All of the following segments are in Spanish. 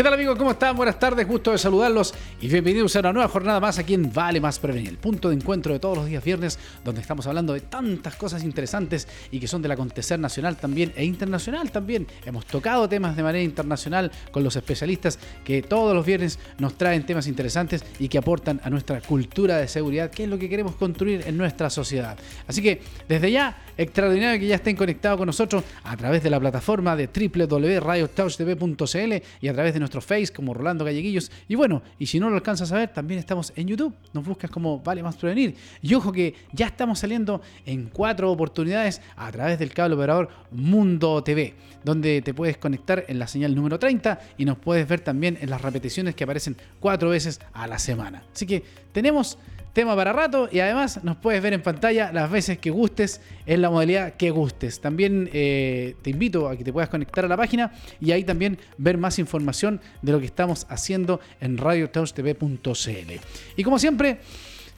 ¿Qué tal amigos? ¿Cómo están? Buenas tardes, gusto de saludarlos y bienvenidos a una nueva jornada más aquí en Vale Más Prevenir, el punto de encuentro de todos los días viernes, donde estamos hablando de tantas cosas interesantes y que son del acontecer nacional también e internacional también. Hemos tocado temas de manera internacional con los especialistas que todos los viernes nos traen temas interesantes y que aportan a nuestra cultura de seguridad, que es lo que queremos construir en nuestra sociedad. Así que desde ya, extraordinario que ya estén conectados con nosotros a través de la plataforma de www.radiotouchtv.cl y a través de nuestro Face como Rolando Galleguillos. Y bueno, y si no lo alcanzas a ver, también estamos en YouTube. Nos buscas como Vale Más Prevenir. Y ojo que ya estamos saliendo en cuatro oportunidades a través del cable operador Mundo TV, donde te puedes conectar en la señal número 30 y nos puedes ver también en las repeticiones que aparecen cuatro veces a la semana. Así que tenemos tema para rato y además nos puedes ver en pantalla las veces que gustes en la modalidad que gustes. También eh, te invito a que te puedas conectar a la página y ahí también ver más información de lo que estamos haciendo en radiotouchtv.cl. Y como siempre,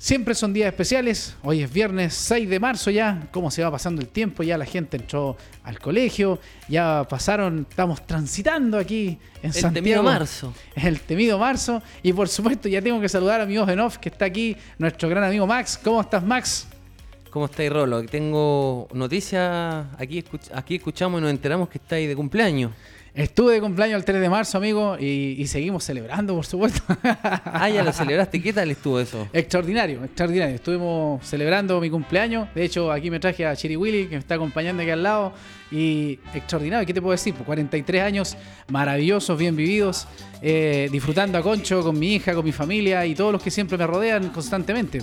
Siempre son días especiales. Hoy es viernes 6 de marzo ya. ¿Cómo se va pasando el tiempo? Ya la gente entró al colegio. Ya pasaron, estamos transitando aquí en el Santiago. El temido marzo. El temido marzo. Y por supuesto ya tengo que saludar a mi voz en off que está aquí, nuestro gran amigo Max. ¿Cómo estás Max? ¿Cómo estáis, Rolo? Tengo noticias. Aquí, aquí escuchamos y nos enteramos que estáis de cumpleaños. Estuve de cumpleaños el 3 de marzo, amigo, y, seguimos celebrando, por supuesto. ah, ya lo celebraste. ¿Qué tal estuvo eso? Extraordinario, extraordinario. Estuvimos celebrando mi cumpleaños. De hecho, aquí me traje a Chiri Willy, que me está acompañando aquí al lado. Y extraordinario, ¿qué te puedo decir? 43 pues años maravillosos, bien vividos, eh, disfrutando a Concho con mi hija, con mi familia y todos los que siempre me rodean constantemente.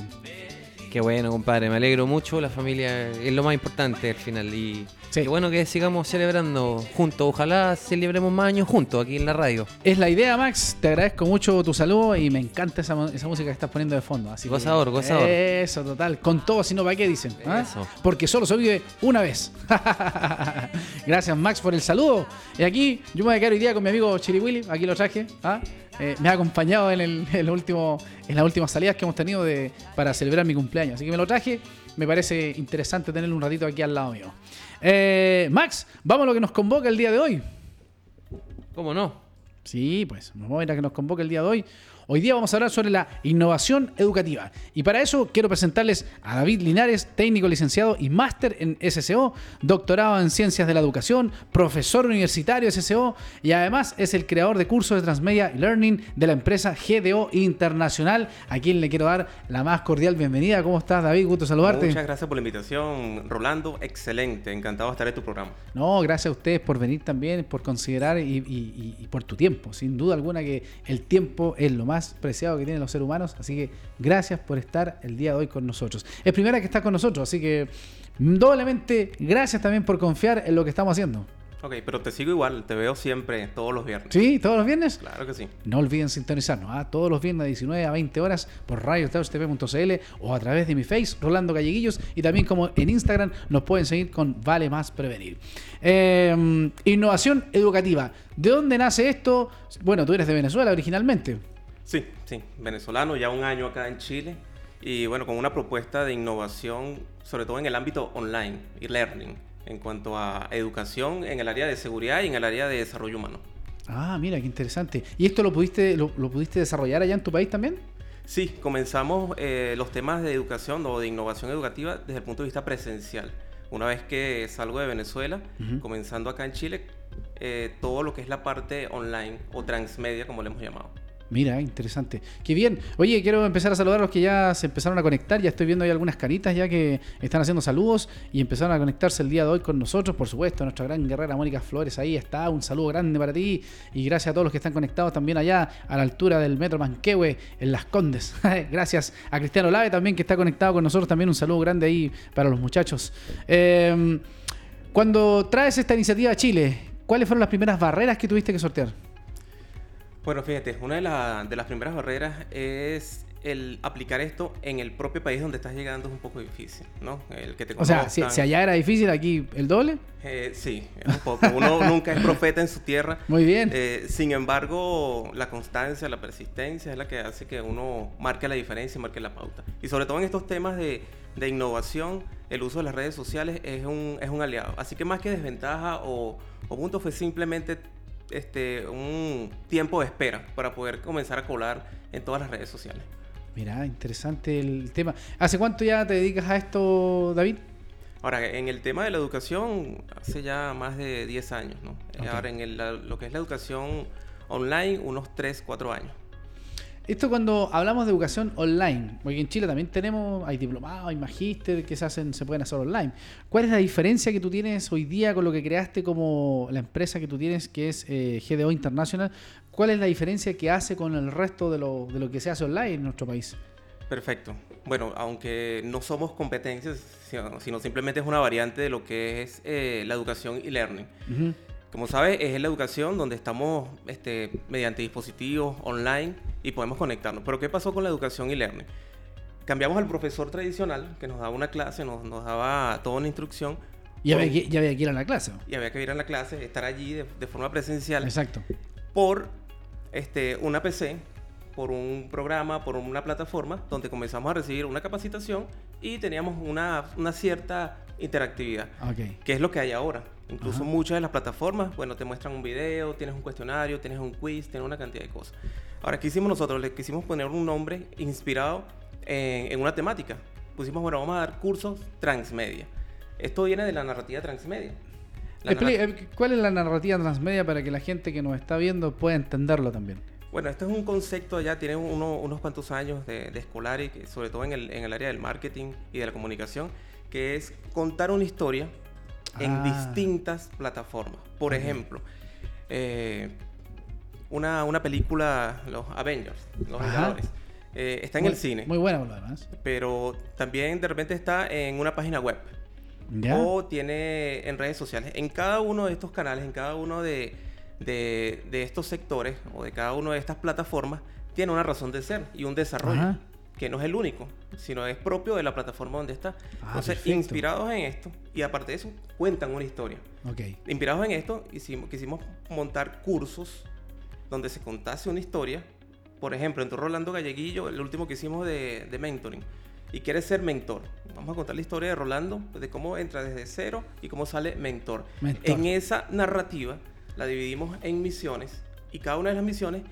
Qué bueno, compadre, me alegro mucho. La familia es lo más importante al final. Y qué bueno que sigamos celebrando juntos. Ojalá celebremos más años juntos aquí en la radio. Es la idea, Max. Te agradezco mucho tu saludo y me encanta esa, música que estás poniendo de fondo. Así gozador, gozador. Eso, total. Con todo, si no, ¿para qué dicen? ¿Ah? Eso. Porque solo se vive una vez. Gracias, Max, por el saludo. Y aquí yo me voy a quedar hoy día con mi amigo Chili Willy. Aquí lo traje. ¿ah? Eh, me ha acompañado en, el, último, en las últimas salidas que hemos tenido de, para celebrar mi cumpleaños. Así que me lo traje. Me parece interesante tenerlo un ratito aquí al lado mío. Eh, Max, vamos a lo que nos convoca el día de hoy. ¿Cómo no? Sí, pues vamos a ir a que nos convoca el día de hoy. Hoy día vamos a hablar sobre la innovación educativa. Y para eso quiero presentarles a David Linares, técnico licenciado y máster en SSO, doctorado en Ciencias de la Educación, profesor universitario SSO y además es el creador de cursos de Transmedia Learning de la empresa GDO Internacional, a quien le quiero dar la más cordial bienvenida. ¿Cómo estás, David? Gusto saludarte. Muchas gracias por la invitación, Rolando. Excelente, encantado de estar en tu programa. No, gracias a ustedes por venir también, por considerar y, y por tu tiempo. Sin duda alguna que el tiempo es lo más preciado que tienen los seres humanos. Así que gracias por estar el día de hoy con nosotros. Es primera que estás con nosotros, así que doblemente gracias también por confiar en lo que estamos haciendo. Ok, pero te sigo igual, te veo siempre, todos los viernes. ¿Sí? ¿Todos los viernes? Claro que sí. No olviden sintonizarnos, ¿ah? todos los viernes de 19 a 20 horas por radiotv.cl o a través de mi face, Rolando Galleguillos, y también como en Instagram nos pueden seguir con Vale Más Prevenir. Em, innovación educativa. ¿De dónde nace esto? Bueno, tú eres de Venezuela originalmente. Sí, sí, venezolano, ya un año acá en Chile y bueno, con una propuesta de innovación, sobre todo en el ámbito online y learning, en cuanto a educación en el área de seguridad y en el área de desarrollo humano. Ah, mira, qué interesante. ¿Y esto lo pudiste, lo, pudiste desarrollar allá en tu país también? Sí, comenzamos eh, los temas de educación o de innovación educativa desde el punto de vista presencial. Una vez que salgo de Venezuela, comenzando acá en Chile, eh, todo lo que es la parte online o transmedia, como le hemos llamado. Mira, interesante. Qué bien. Oye, quiero empezar a saludar a los que ya se empezaron a conectar. Ya estoy viendo ahí algunas caritas ya que están haciendo saludos y empezaron a conectarse el día de hoy con nosotros. Por supuesto, nuestra gran guerrera Mónica Flores ahí está. Un saludo grande para ti y gracias a todos los que están conectados también allá a la altura del Metro Manquehue en Las Condes. gracias a Cristiano Lave también que está conectado con nosotros. También un saludo grande ahí para los muchachos. Em, cuando traes esta iniciativa a Chile, ¿cuáles fueron las primeras barreras que tuviste que sortear? Bueno, fíjate, una de, de las primeras barreras es el aplicar esto en el propio país donde estás llegando es un poco difícil, ¿no? El que te o sea, si, allá era difícil, aquí el doble. Eh, sí, un poco. Uno nunca es profeta en su tierra. Muy bien. Eh, sin embargo, la constancia, la persistencia es la que hace que uno marque la diferencia y marque la pauta. Y sobre todo en estos temas de, de innovación, el uso de las redes sociales es un, es un aliado. Así que más que desventaja o, o punto fue simplemente este, un tiempo de espera para poder comenzar a colar en todas las redes sociales. Mira, interesante el tema. ¿Hace cuánto ya te dedicas a esto, David? Ahora, en el tema de la educación, hace ya más de 10 años, ¿no? Ahora, en lo que es la educación online, unos 3, 4 años. Esto cuando hablamos de educación online, porque en Chile también tenemos, hay diplomados, hay magíster que se hacen, se pueden hacer online. ¿Cuál es la diferencia que tú tienes hoy día con lo que creaste como la empresa que tú tienes, que es eh, GDO International? ¿Cuál es la diferencia que hace con el resto de lo, de lo que se hace online en nuestro país? Perfecto. Bueno, aunque no somos competencias, sino, simplemente es una variante de lo que es eh, la educación y learning. Como sabes, es la educación donde estamos este, mediante dispositivos online y podemos conectarnos. Pero ¿qué pasó con la educación y learning? Cambiamos al profesor tradicional que nos daba una clase, nos, nos daba toda una instrucción. Y había, que, había que ir a la clase. Y había que ir a la clase, estar allí de, de forma presencial. Exacto. Por este, una PC, por un programa, por una plataforma, donde comenzamos a recibir una capacitación y teníamos una, una cierta interactividad. Okay. Que es lo que hay ahora. Incluso muchas de las plataformas, bueno, te muestran un video, tienes un cuestionario, tienes un quiz, tienes una cantidad de cosas. Ahora, ¿qué hicimos nosotros? Le quisimos poner un nombre inspirado en, una temática. Pusimos, bueno, vamos a dar cursos transmedia. Esto viene de la narrativa transmedia. Eh, ¿Cuál es la narrativa transmedia para que la gente que nos está viendo pueda entenderlo también? Bueno, este es un concepto ya, tiene unos cuantos años de, escolar y sobre todo en el, en el, área del marketing y de la comunicación, que es contar una historia en ah. distintas plataformas. Por ejemplo, eh, una, una, película, los Avengers, los Vengadores, eh, está en el cine. Muy buena, además. Pero también de repente está en una página web. O tiene en redes sociales. En cada uno de estos canales, en cada uno de, de, estos sectores o de cada una de estas plataformas, tiene una razón de ser y un desarrollo. Que no es el único, sino es propio de la plataforma donde está. Ah, Entonces, inspirados en esto, y aparte de eso, cuentan una historia. Okay. Inspirados en esto, hicimos, quisimos montar cursos donde se contase una historia. Por ejemplo, entró Rolando Galleguillo, el último que hicimos de, de mentoring y quiere ser mentor. Vamos a contar la historia de Rolando, de cómo entra desde cero y cómo sale mentor. En esa narrativa la dividimos en misiones y cada una de las misiones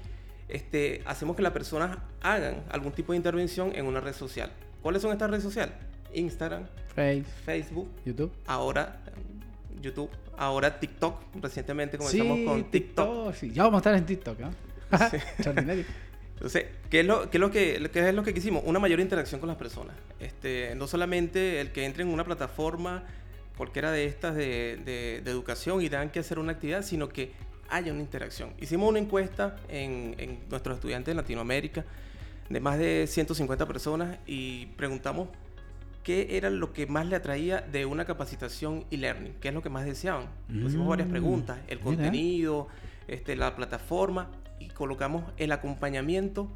este, hacemos que las personas hagan algún tipo de intervención en una red social. ¿Cuáles son estas redes sociales? Instagram, Facebook, YouTube. Ahora YouTube, ahora TikTok. Recientemente comenzamos con TikTok. Ya vamos a estar en TikTok. Entonces, ¿qué es, lo, qué es lo que, qué es lo que quisimos? Una mayor interacción con las personas. Este, no solamente el que entre en una plataforma, cualquiera de estas de, de, educación y tengan que hacer una actividad, sino que haya una interacción. Hicimos una encuesta en, en nuestros estudiantes de Latinoamérica de más de 150 personas y preguntamos qué era lo que más le atraía de una capacitación y learning, qué es lo que más deseaban. Hicimos varias mm, preguntas, el contenido, este, la plataforma y colocamos el acompañamiento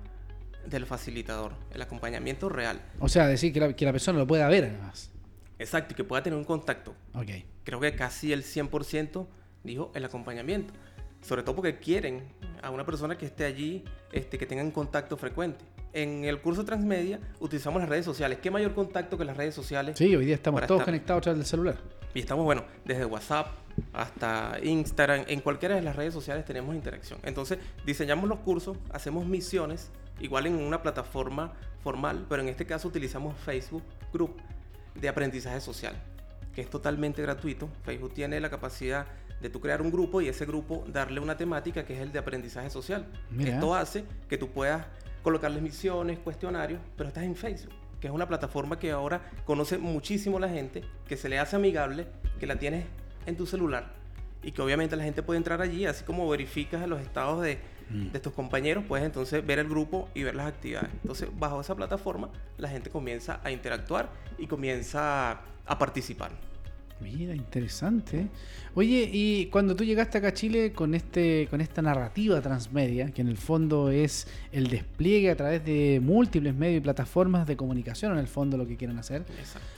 del facilitador, el acompañamiento real. O sea, decir que la, que la persona lo pueda ver además. Exacto, y que pueda tener un contacto. Okay. Creo que casi el 100% dijo el acompañamiento. Sobre todo porque quieren a una persona que esté allí, este, que tenga un contacto frecuente. En el curso Transmedia utilizamos las redes sociales. ¿Qué mayor contacto que las redes sociales? Sí, hoy día estamos todos conectados a través del celular. Y estamos, bueno, desde WhatsApp hasta Instagram, en cualquiera de las redes sociales tenemos interacción. Entonces, diseñamos los cursos, hacemos misiones, igual en una plataforma formal, pero en este caso utilizamos Facebook Group de aprendizaje social, que es totalmente gratuito. Facebook tiene la capacidad de tú crear un grupo y ese grupo darle una temática que es el de aprendizaje social. Esto hace que tú puedas colocarles misiones, cuestionarios, pero estás en Facebook que es una plataforma que ahora conoce muchísimo la gente, que se le hace amigable, que la tienes en tu celular y que obviamente la gente puede entrar allí, así como verificas los estados de, mm. de tus compañeros, puedes entonces ver el grupo y ver las actividades. Entonces, bajo esa plataforma, la gente comienza a interactuar y comienza a participar. Mira, interesante. Oye, y cuando tú llegaste acá a Chile con este, con esta narrativa transmedia, que en el fondo es el despliegue a través de múltiples medios y plataformas de comunicación, en el fondo lo que quieren hacer,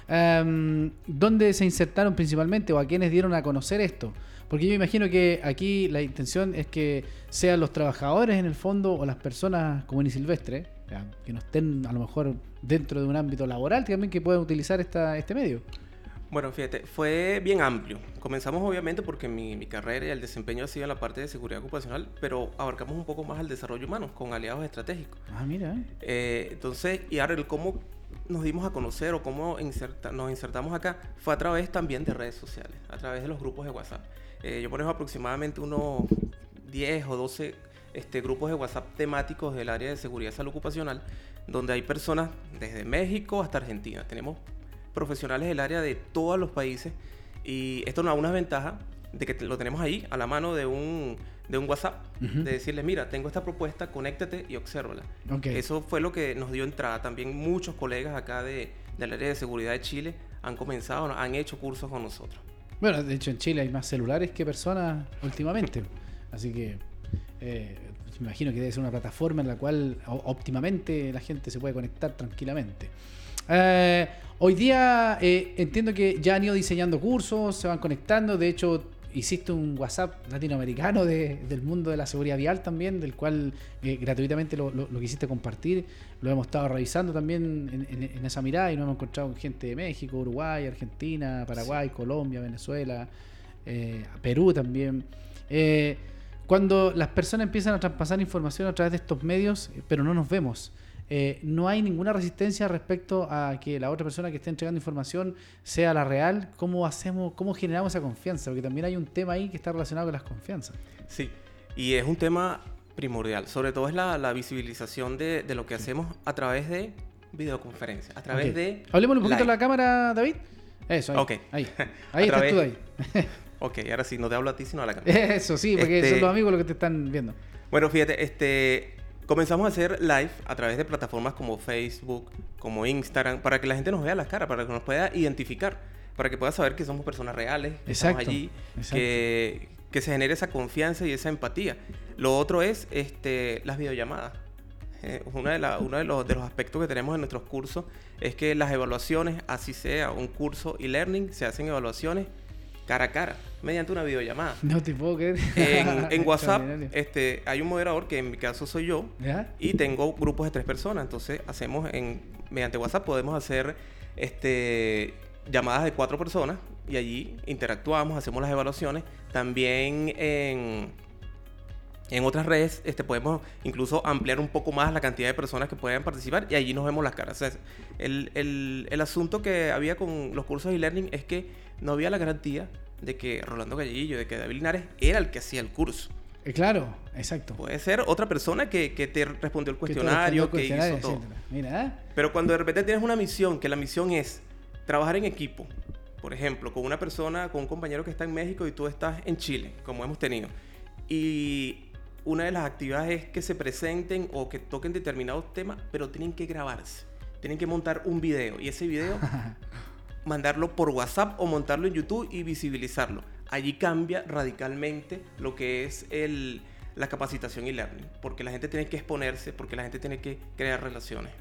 um, ¿dónde se insertaron principalmente o a quiénes dieron a conocer esto? Porque yo imagino que aquí la intención es que sean los trabajadores en el fondo o las personas comunes y silvestres, que no estén a lo mejor dentro de un ámbito laboral también que puedan utilizar esta, este medio. Bueno, fíjate, fue bien amplio. Comenzamos obviamente porque mi, mi, carrera y el desempeño ha sido en la parte de seguridad ocupacional, pero abarcamos un poco más al desarrollo humano con aliados estratégicos. Ah, mira. Eh, entonces, y ahora el cómo nos dimos a conocer o cómo nos insertamos acá fue a través también de redes sociales, a través de los grupos de WhatsApp. Eh, yo manejo aproximadamente unos 10 o 12 este, grupos de WhatsApp temáticos del área de seguridad y salud ocupacional, donde hay personas desde México hasta Argentina. Tenemos profesionales del área de todos los países y esto nos da una ventaja de que lo tenemos ahí a la mano de un, de un WhatsApp, de decirles, mira, tengo esta propuesta, conéctate y obsérvala. Eso fue lo que nos dio entrada. También muchos colegas acá de, del área de seguridad de Chile han comenzado, han hecho cursos con nosotros. Bueno, de hecho en Chile hay más celulares que personas últimamente. Así que eh, me imagino que debe ser una plataforma en la cual óptimamente la gente se puede conectar tranquilamente. Eh, hoy día eh, entiendo que ya han ido diseñando cursos, se van conectando. De hecho, hiciste un WhatsApp latinoamericano del mundo de la seguridad vial también, del cual eh, gratuitamente lo, quisiste compartir. Lo hemos estado revisando también en, esa mirada y nos hemos encontrado con gente de México, Uruguay, Argentina, Paraguay, Colombia, Venezuela, Perú también. cuando las personas empiezan a traspasar información a través de estos medios, pero no nos vemos. Eh, no hay ninguna resistencia respecto a que la otra persona que esté entregando información sea la real. ¿Cómo hacemos, cómo generamos esa confianza? Porque también hay un tema ahí que está relacionado con las confianzas. Sí, y es un tema primordial. Sobre todo es la, visibilización de, lo que hacemos a través de videoconferencias, a través de... Hablemos un poquito de la cámara, David. Eso, ahí. Ahí, ahí estás tú ahí. ok, ahora sí, no te hablo a ti, sino a la cámara. Eso, sí, porque son este los amigos los que te están viendo. Bueno, fíjate, este comenzamos a hacer live a través de plataformas como Facebook, como Instagram, para que la gente nos vea las caras, para que nos pueda identificar, para que pueda saber que somos personas reales, que estamos allí, Que, que, se genere esa confianza y esa empatía. Lo otro es este, las videollamadas. Eh, una de uno de los, de los aspectos que tenemos en nuestros cursos es que las evaluaciones, así sea un curso y learning, se hacen evaluaciones cara a cara, mediante una videollamada. No te puedo creer. En, WhatsApp este, hay un moderador que en mi caso soy yo y tengo grupos de tres personas. Entonces hacemos en mediante WhatsApp podemos hacer este llamadas de cuatro personas y allí interactuamos, hacemos las evaluaciones. También en, en otras redes este, podemos incluso ampliar un poco más la cantidad de personas que puedan participar y allí nos vemos las caras. el, el, el asunto que había con los cursos de e-learning es que no había la garantía de que Rolando Gallillo, de que David Linares era el que hacía el curso. Eh, claro, exacto. Puede ser otra persona que, te respondió el cuestionario, que, hizo todo. Mira, ¿eh? Pero cuando de repente tienes una misión, que la misión es trabajar en equipo, por ejemplo, con una persona, con un compañero que está en México y tú estás en Chile, como hemos tenido, y una de las actividades es que se presenten o que toquen determinados temas, pero tienen que grabarse, tienen que montar un video, y ese video mandarlo por WhatsApp o montarlo en YouTube y visibilizarlo. Allí cambia radicalmente lo que es el, la capacitación y learning, porque la gente tiene que exponerse, porque la gente tiene que crear relaciones.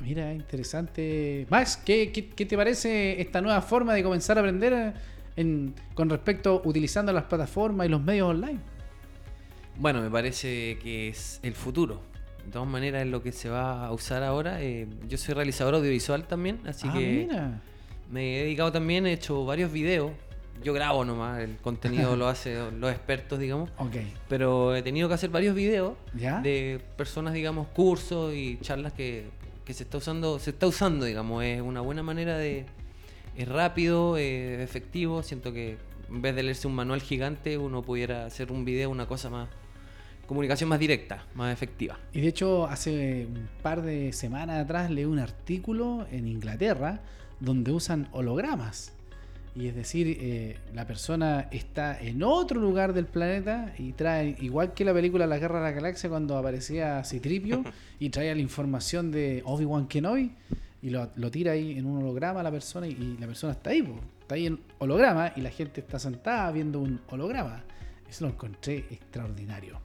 Mira, interesante. Max, ¿qué, qué, te parece esta nueva forma de comenzar a aprender en, con respecto utilizando las plataformas y los medios online? Bueno, me parece que es el futuro. De todas maneras es lo que se va a usar ahora. Eh, yo soy realizador audiovisual también, así ah, que mira. Me he dedicado también, he hecho varios videos. Yo grabo nomás, el contenido lo hacen los expertos, digamos. Ok. Pero he tenido que hacer varios videos de personas, digamos, cursos y charlas que, se está usando, se está usando, digamos. Es una buena manera de. Es rápido, es efectivo. Siento que en vez de leerse un manual gigante, uno pudiera hacer un video, una cosa más comunicación más directa, más efectiva. Y de hecho, hace un par de semanas atrás leí un artículo en Inglaterra donde usan hologramas. Y es decir, eh, la persona está en otro lugar del planeta y trae, igual que la película La Guerra de la Galaxia cuando aparecía Citripio y trae la información de Obi-Wan Kenobi y lo, tira ahí en un holograma a la persona y, la persona está ahí, está ahí en holograma y la gente está sentada viendo un holograma. Eso lo encontré extraordinario.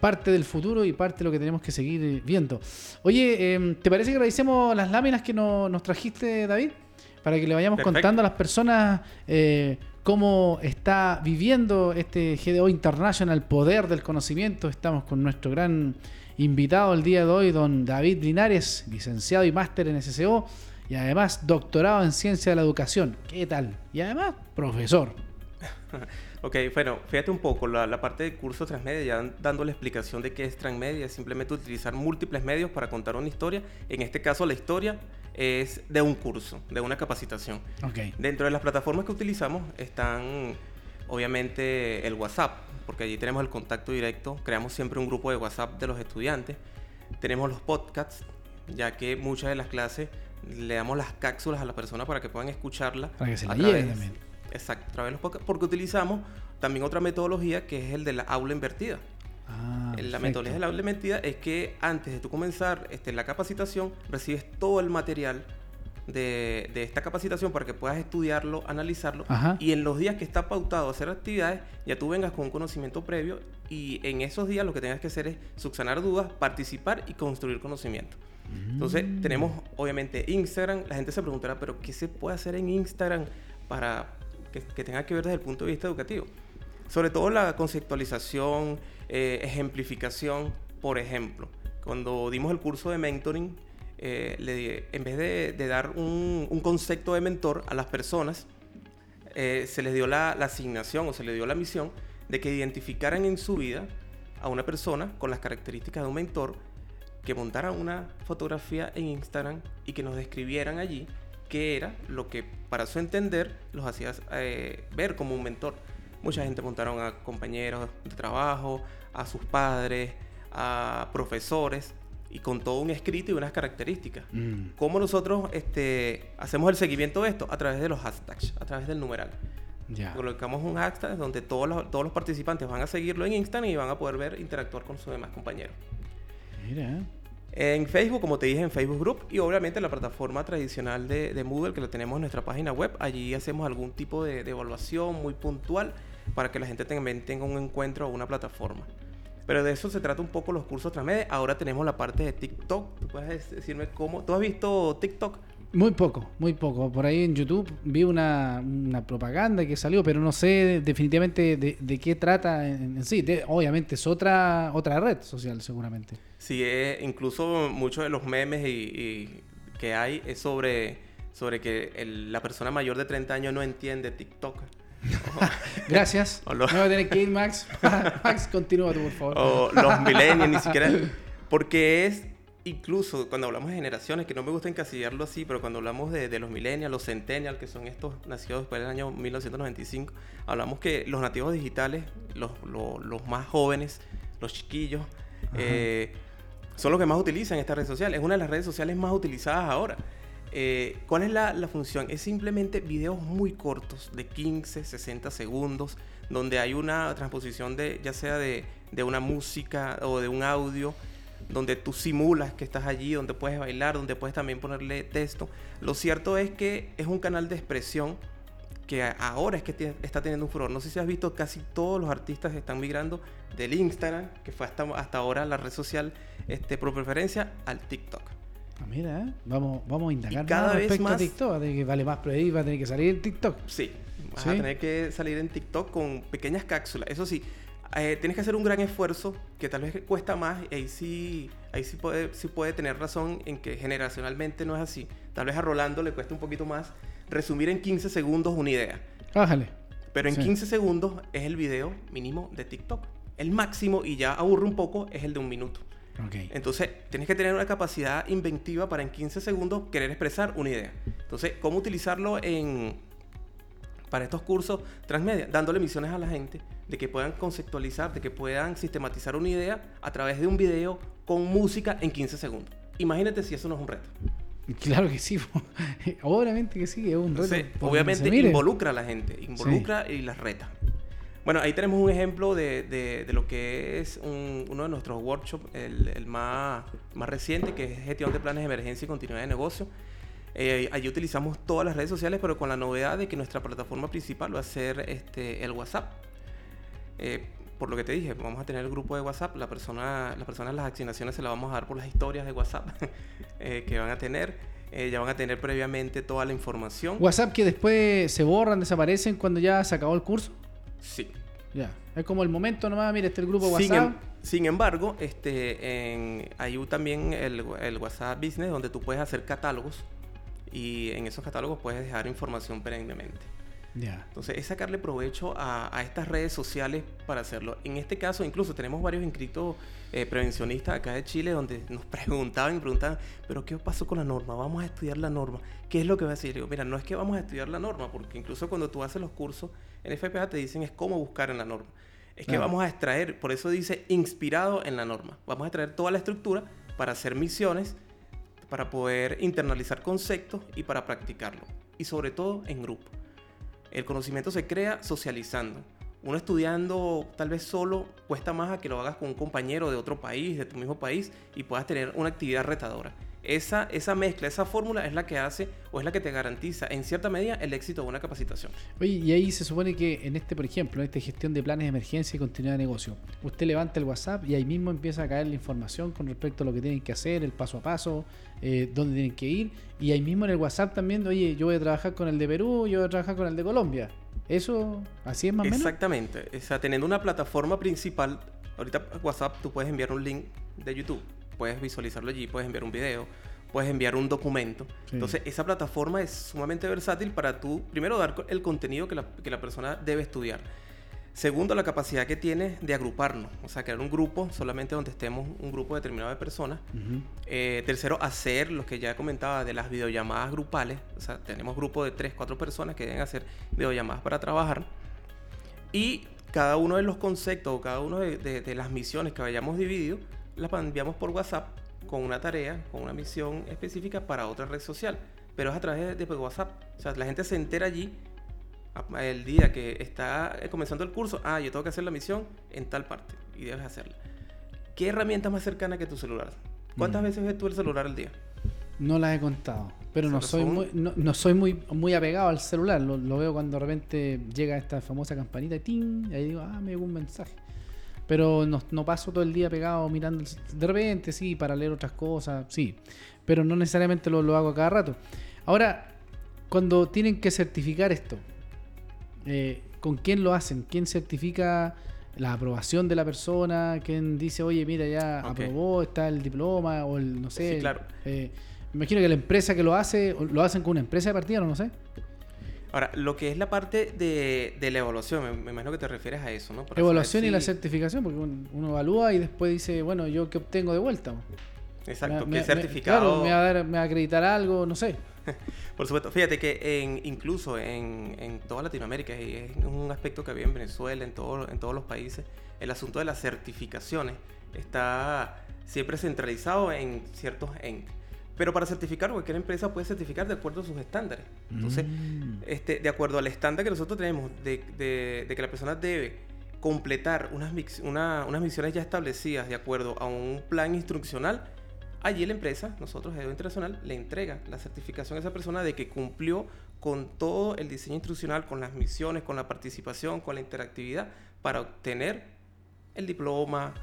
Parte del futuro y parte de lo que tenemos que seguir viendo. Oye, em, ¿te parece que revisemos las láminas que nos trajiste, David? Para que le vayamos contando a las personas eh, cómo está viviendo este GDO International, poder del conocimiento. Estamos con nuestro gran invitado el día de hoy, don David Linares, licenciado y máster en SSO y además doctorado en ciencia de la educación. ¿Qué tal? Y además profesor. ok, bueno, fíjate un poco, la, parte del curso transmedia, ya dando la explicación de qué es transmedia, es simplemente utilizar múltiples medios para contar una historia. En este caso, la historia es de un curso, de una capacitación. Okay. Dentro de las plataformas que utilizamos están, obviamente, el WhatsApp, porque allí tenemos el contacto directo. Creamos siempre un grupo de WhatsApp de los estudiantes. Tenemos los podcasts, ya que muchas de las clases le damos las cápsulas a las personas para que puedan escucharla. Para que se la también. Exacto, a través de los podcasts, porque utilizamos también otra metodología que es el de la aula invertida. Ah, la metodología de la aula invertida es que antes de tú comenzar este, la capacitación, recibes todo el material de, esta capacitación para que puedas estudiarlo, analizarlo y en los días que está pautado hacer actividades, ya tú vengas con un conocimiento previo y en esos días lo que tengas que hacer es subsanar dudas, participar y construir conocimiento. Entonces mm. tenemos obviamente Instagram, la gente se preguntará, pero ¿qué se puede hacer en Instagram para que, tenga que ver desde el punto de vista educativo? Sobre todo la conceptualización, eh, ejemplificación, por ejemplo. Cuando dimos el curso de mentoring, eh, en vez de, dar un, concepto de mentor a las personas, eh, se les dio la, asignación o se les dio la misión de que identificaran en su vida a una persona con las características de un mentor, que montaran una fotografía en Instagram y que nos describieran allí qué era lo que para su entender los hacía eh, ver como un mentor. Mucha gente montaron a compañeros de trabajo, a sus padres, a profesores y con todo un escrito y unas características. Mm. ¿Cómo nosotros este, hacemos el seguimiento de esto? A través de los hashtags, a través del numeral. Ya. Colocamos un hashtag donde todos los, todos los participantes van a seguirlo en Instagram y van a poder ver, interactuar con sus demás compañeros. Mira. En Facebook, como te dije, en Facebook Group y obviamente la plataforma tradicional de, de, Moodle que lo tenemos en nuestra página web. Allí hacemos algún tipo de, de evaluación muy puntual para que la gente también tenga un encuentro o una plataforma. Pero de eso se trata un poco los cursos transmedia. Ahora tenemos la parte de TikTok. ¿Tú puedes decirme cómo? ¿Tú has visto TikTok? Muy poco, muy poco. Por ahí en YouTube vi una, propaganda que salió, pero no sé definitivamente de, qué trata en, sí. obviamente es otra otra red social, seguramente. Sí, incluso muchos de los memes y, que hay es sobre, sobre que la persona mayor de 30 años no entiende TikTok. Gracias. No voy a tener que ir, Max. Max, continúa tú, por favor. O los millennials, ni siquiera. Porque es incluso cuando hablamos de generaciones, que no me gusta encasillarlo así, pero cuando hablamos de, los millennials, los centennials, que son estos nacidos después del año 1995, hablamos que los nativos digitales, los, más jóvenes, los chiquillos, eh, son los que más utilizan esta red social. Es una de las redes sociales más utilizadas ahora. Eh, ¿Cuál es la, función? Es simplemente videos muy cortos, de 15, 60 segundos, donde hay una transposición de, ya sea de, una música o de un audio, donde tú simulas que estás allí, donde puedes bailar, donde puedes también ponerle texto. Lo cierto es que es un canal de expresión que ahora es que está teniendo un furor. No sé si has visto, casi todos los artistas están migrando del Instagram, que fue hasta, hasta ahora la red social este, por preferencia, al TikTok. Ah, mira, ¿eh? vamos, vamos a indagar cada vez más a TikTok. Tener que vale más ahí, va a tener que salir en TikTok. Sí, vas a tener que salir en TikTok con pequeñas cápsulas. Eso sí, eh, tienes que hacer un gran esfuerzo que tal vez cuesta más y ahí sí, ahí sí puede, sí puede tener razón en que generacionalmente no es así. Tal vez a Rolando le cuesta un poquito más resumir en 15 segundos una idea. Bájale. Pero en 15 segundos es el video mínimo de TikTok. El máximo, y ya aburre un poco, es el de un minuto. Entonces, tienes que tener una capacidad inventiva para en 15 segundos querer expresar una idea. Entonces, ¿cómo utilizarlo en, para estos cursos transmedia? Dándole misiones a la gente de que puedan conceptualizar, de que puedan sistematizar una idea a través de un video con música en 15 segundos. Imagínate si eso no es un reto. Claro que sí, obviamente que sí, es un reto. obviamente involucra a la gente, involucra y las reta. Bueno, ahí tenemos un ejemplo de, de, lo que es uno de nuestros workshops, el, el, más, más reciente, que es gestión de planes de emergencia y continuidad de negocio. Eh, allí utilizamos todas las redes sociales, pero con la novedad de que nuestra plataforma principal va a ser este, el WhatsApp. Eh, por lo que te dije, vamos a tener el grupo de WhatsApp. La persona, las personas las asignaciones se las vamos a dar por las historias de WhatsApp eh, que van a tener. ya van a tener previamente toda la información. WhatsApp que después se borran, desaparecen cuando ya se acabó el curso. Sí. Ya. Es como el momento nomás, mire, este el grupo WhatsApp. Em, sin, embargo, este, en, hay también el, WhatsApp Business donde tú puedes hacer catálogos y en esos catálogos puedes dejar información perennemente. Entonces es sacarle provecho a, estas redes sociales para hacerlo. En este caso, incluso tenemos varios inscritos eh, prevencionistas acá de Chile donde nos preguntaban y preguntaban, pero ¿qué pasó con la norma? Vamos a estudiar la norma. ¿Qué es lo que va a decir? Digo, mira, no es que vamos a estudiar la norma, porque incluso cuando tú haces los cursos en FPA te dicen es cómo buscar en la norma. Es que vamos a extraer, por eso dice inspirado en la norma. Vamos a extraer toda la estructura para hacer misiones, para poder internalizar conceptos y para practicarlo. Y sobre todo en grupo. El conocimiento se crea socializando. Uno estudiando tal vez solo cuesta más a que lo hagas con un compañero de otro país, de tu mismo país, y puedas tener una actividad retadora. Esa, esa mezcla, esa fórmula es la que hace o es la que te garantiza en cierta medida el éxito de una capacitación. Oye, y ahí se supone que en este, por ejemplo, en esta gestión de planes de emergencia y continuidad de negocio, usted levanta el WhatsApp y ahí mismo empieza a caer la información con respecto a lo que tienen que hacer, el paso a paso, eh, dónde tienen que ir, y ahí mismo en el WhatsApp también, oye, yo voy a trabajar con el de Perú, yo voy a trabajar con el de Colombia. Eso, así es más o menos. Exactamente. O sea, teniendo una plataforma principal, ahorita WhatsApp tú puedes enviar un link de YouTube puedes visualizarlo allí, puedes enviar un video, puedes enviar un documento. Entonces, esa plataforma es sumamente versátil para tú, primero, dar el contenido que la, que la, persona debe estudiar. Segundo, la capacidad que tiene de agruparnos, o sea, crear un grupo solamente donde estemos un grupo determinado de personas. Eh, tercero, hacer lo que ya comentaba de las videollamadas grupales, o sea, tenemos grupos de tres, cuatro personas que deben hacer videollamadas para trabajar. Y cada uno de los conceptos o cada uno de, de las misiones que hayamos dividido, las enviamos por WhatsApp con una tarea, con una misión específica para otra red social. Pero es a través de, WhatsApp. O sea, la gente se entera allí el día que está comenzando el curso. Ah, yo tengo que hacer la misión en tal parte y debes hacerla. ¿Qué herramienta más cercana que tu celular? ¿Cuántas mm. veces ves tú el celular al día? No las he contado, pero no soy, muy, no, soy muy, muy apegado al celular. Lo, veo cuando de repente llega esta famosa campanita y ¡ting! Y ahí digo, ah, me llegó un mensaje. Pero no, paso todo el día pegado mirando. De repente, sí, para leer otras cosas, sí. Pero no necesariamente lo, lo hago a cada rato. Ahora, cuando tienen que certificar esto, eh, ¿con quién lo hacen? ¿Quién certifica la aprobación de la persona? ¿Quién dice, oye, mira, ya aprobó, está el diploma o el, no sé? Sí, claro. Eh, me imagino que la empresa que lo hace, lo hacen con una empresa de partida, no sé. Ahora, lo que es la parte de, la evaluación, me, imagino que te refieres a eso, ¿no? evaluación y la certificación, porque uno evalúa y después dice, bueno, ¿yo qué obtengo de vuelta? Exacto, ¿qué certificado? claro, me va, a dar, me va a acreditar algo, no sé. Por supuesto, fíjate que en, incluso en, en, toda Latinoamérica, y es un aspecto que había en Venezuela, en, todo, en todos los países, el asunto de las certificaciones está siempre centralizado en ciertos entes. Pero para certificar, cualquier empresa puede certificar de acuerdo a sus estándares. Entonces, mm. este, de acuerdo al estándar que nosotros tenemos de, de, que la persona debe completar unas, unas misiones ya establecidas de acuerdo a un plan instruccional, allí la empresa, nosotros, Edo Internacional, le entrega la certificación a esa persona de que cumplió con todo el diseño instruccional, con las misiones, con la participación, con la interactividad, para obtener el diploma,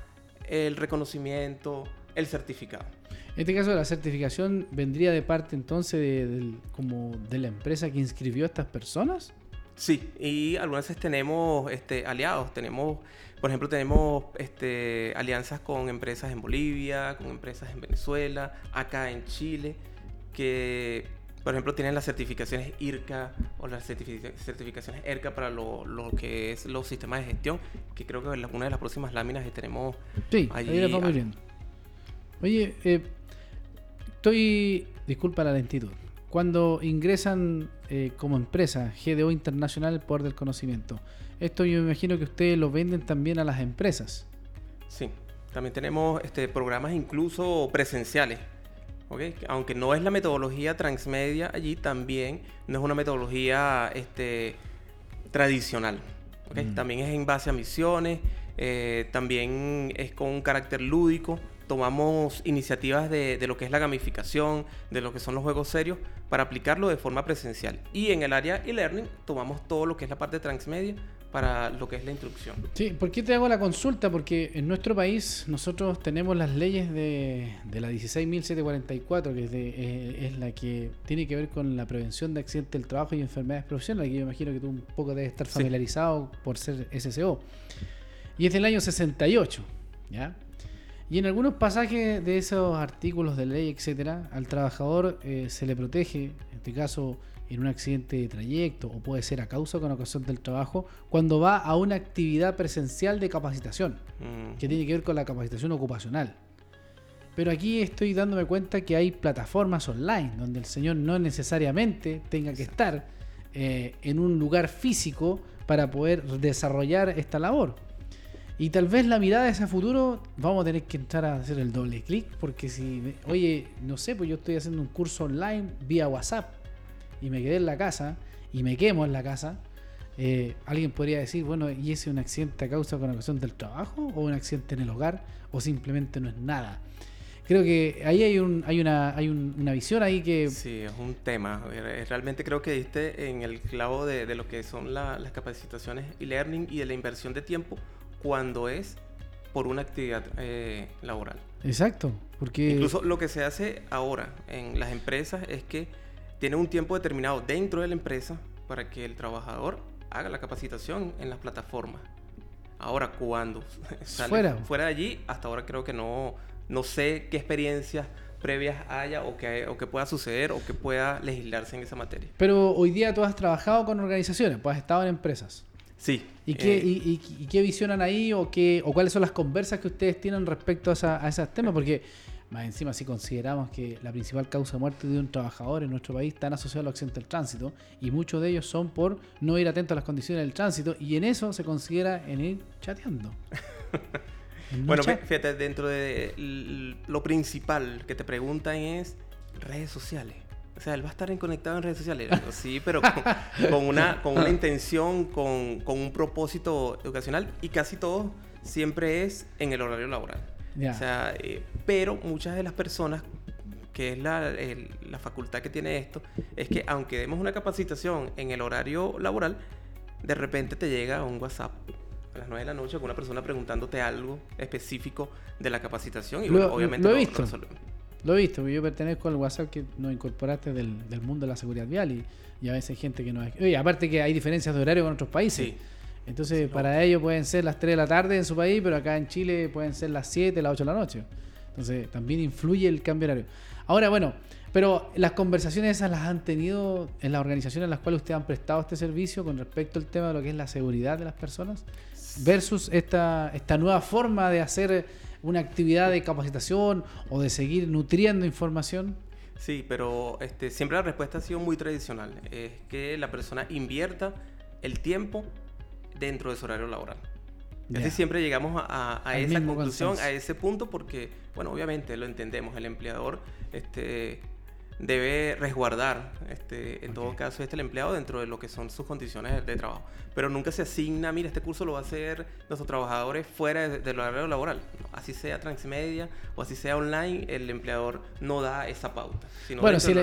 el reconocimiento, el certificado. En este caso, la certificación vendría de parte entonces de, como de la empresa que inscribió a estas personas. Sí, y algunas veces tenemos este, aliados, tenemos, por ejemplo, tenemos este, alianzas con empresas en Bolivia, con empresas en Venezuela, acá en Chile, que, por ejemplo, tienen las certificaciones IRCA o las certificaciones ERCA para lo, que es los sistemas de gestión, que creo que es una de las próximas láminas que tenemos sí, allí. Ahí Oye, eh, estoy, disculpa la lentitud, cuando ingresan eh, como empresa GDO Internacional Poder del Conocimiento, esto yo me imagino que ustedes lo venden también a las empresas. Sí, también tenemos este, programas incluso presenciales. ¿okay? Aunque no es la metodología transmedia allí, también no es una metodología este, tradicional. ¿okay? Mm. También es en base a misiones, eh, también es con un carácter lúdico tomamos iniciativas de, lo que es la gamificación, de lo que son los juegos serios, para aplicarlo de forma presencial. Y en el área e-learning tomamos todo lo que es la parte transmedia para lo que es la instrucción. Sí, ¿por qué te hago la consulta? Porque en nuestro país nosotros tenemos las leyes de, la 16.744, que es, eh, es, la que tiene que ver con la prevención de accidentes del trabajo y enfermedades profesionales, que yo imagino que tú un poco debes estar familiarizado por ser SSO. Y es del año 68, ¿ya? Y en algunos pasajes de esos artículos de ley, etcétera, al trabajador eh, se le protege, en este caso en un accidente de trayecto o puede ser a causa con ocasión del trabajo, cuando va a una actividad presencial de capacitación, mm. que tiene que ver con la capacitación ocupacional. Pero aquí estoy dándome cuenta que hay plataformas online donde el señor no necesariamente tenga que estar eh, en un lugar físico para poder desarrollar esta labor. Y tal vez la mirada hacia futuro vamos a tener que entrar a hacer el doble clic, porque si, oye, no sé, pues yo estoy haciendo un curso online vía WhatsApp y me quedé en la casa y me quemo en la casa, eh, alguien podría decir, bueno, ¿y ese es un accidente a causa con ocasión del trabajo o un accidente en el hogar o simplemente no es nada? Creo que ahí hay, un, hay, una, hay una visión ahí que... Sí, es un tema. Realmente creo que diste en el clavo de, de lo que son las capacitaciones y learning y de la inversión de tiempo cuando es por una actividad eh, laboral. Exacto, porque... Incluso lo que se hace ahora en las empresas es que tiene un tiempo determinado dentro de la empresa para que el trabajador haga la capacitación en las plataformas. Ahora, cuando sale fuera, fuera de allí, hasta ahora creo que no, no sé qué experiencias previas haya o que, o que pueda suceder o que pueda legislarse en esa materia. Pero hoy día tú has trabajado con organizaciones, pues has estado en empresas. Sí. ¿Y qué, eh, y, qué visionan ahí o, qué, o cuáles son las conversas que ustedes tienen respecto a, esa, a esos temas? Porque más encima si consideramos que la principal causa de muerte de un trabajador en nuestro país están asociados al accidente del tránsito y muchos de ellos son por no ir atento a las condiciones del tránsito y en eso se considera en ir chateando. bueno, fíjate, dentro de lo principal que te preguntan es redes sociales. O sea, él va a estar conectado en redes sociales. Sí, pero con, una, con una intención, con, un propósito educacional y casi todo siempre es en el horario laboral. O sea, eh, pero muchas de las personas, que es la, la facultad que tiene esto, es que aunque demos una capacitación en el horario laboral, de repente te llega un WhatsApp a las 9 de la noche con una persona preguntándote algo específico de la capapacitación y obviamente lo, he visto. Lo he visto, yo pertenezco al WhatsApp que nos incorporaste del, del mundo de la seguridad vial y, y, a veces hay gente que no. Oye, aparte que hay diferencias de horario con otros países. Entonces, para ellos pueden ser las 3 de la tarde en su país, pero acá en Chile pueden ser las 7, las 8 de la noche. Entonces, también influye el cambio horario. Ahora, bueno, pero las conversaciones esas las han tenido en las organizaciones en las cuales ustedes han prestado este servicio con respecto al tema de lo que es la seguridad de las personas versus esta, esta nueva forma de hacer una actividad de capacitación o de seguir nutriendo información? Sí, pero este, siempre la respuesta ha sido muy tradicional. Es que la persona invierta el tiempo dentro de su horario laboral. Así siempre llegamos a, esa conclusión, a ese punto, porque, bueno, obviamente lo entendemos, el empleador este, debe resguardar, este, en todo caso, este el empleado dentro de lo que son sus condiciones de, trabajo. Pero nunca se asigna, mira, este curso lo va a hacer nuestros trabajadores fuera del horario laboral. así sea transmedia o así sea online, el empleador no da esa pauta. bueno, si,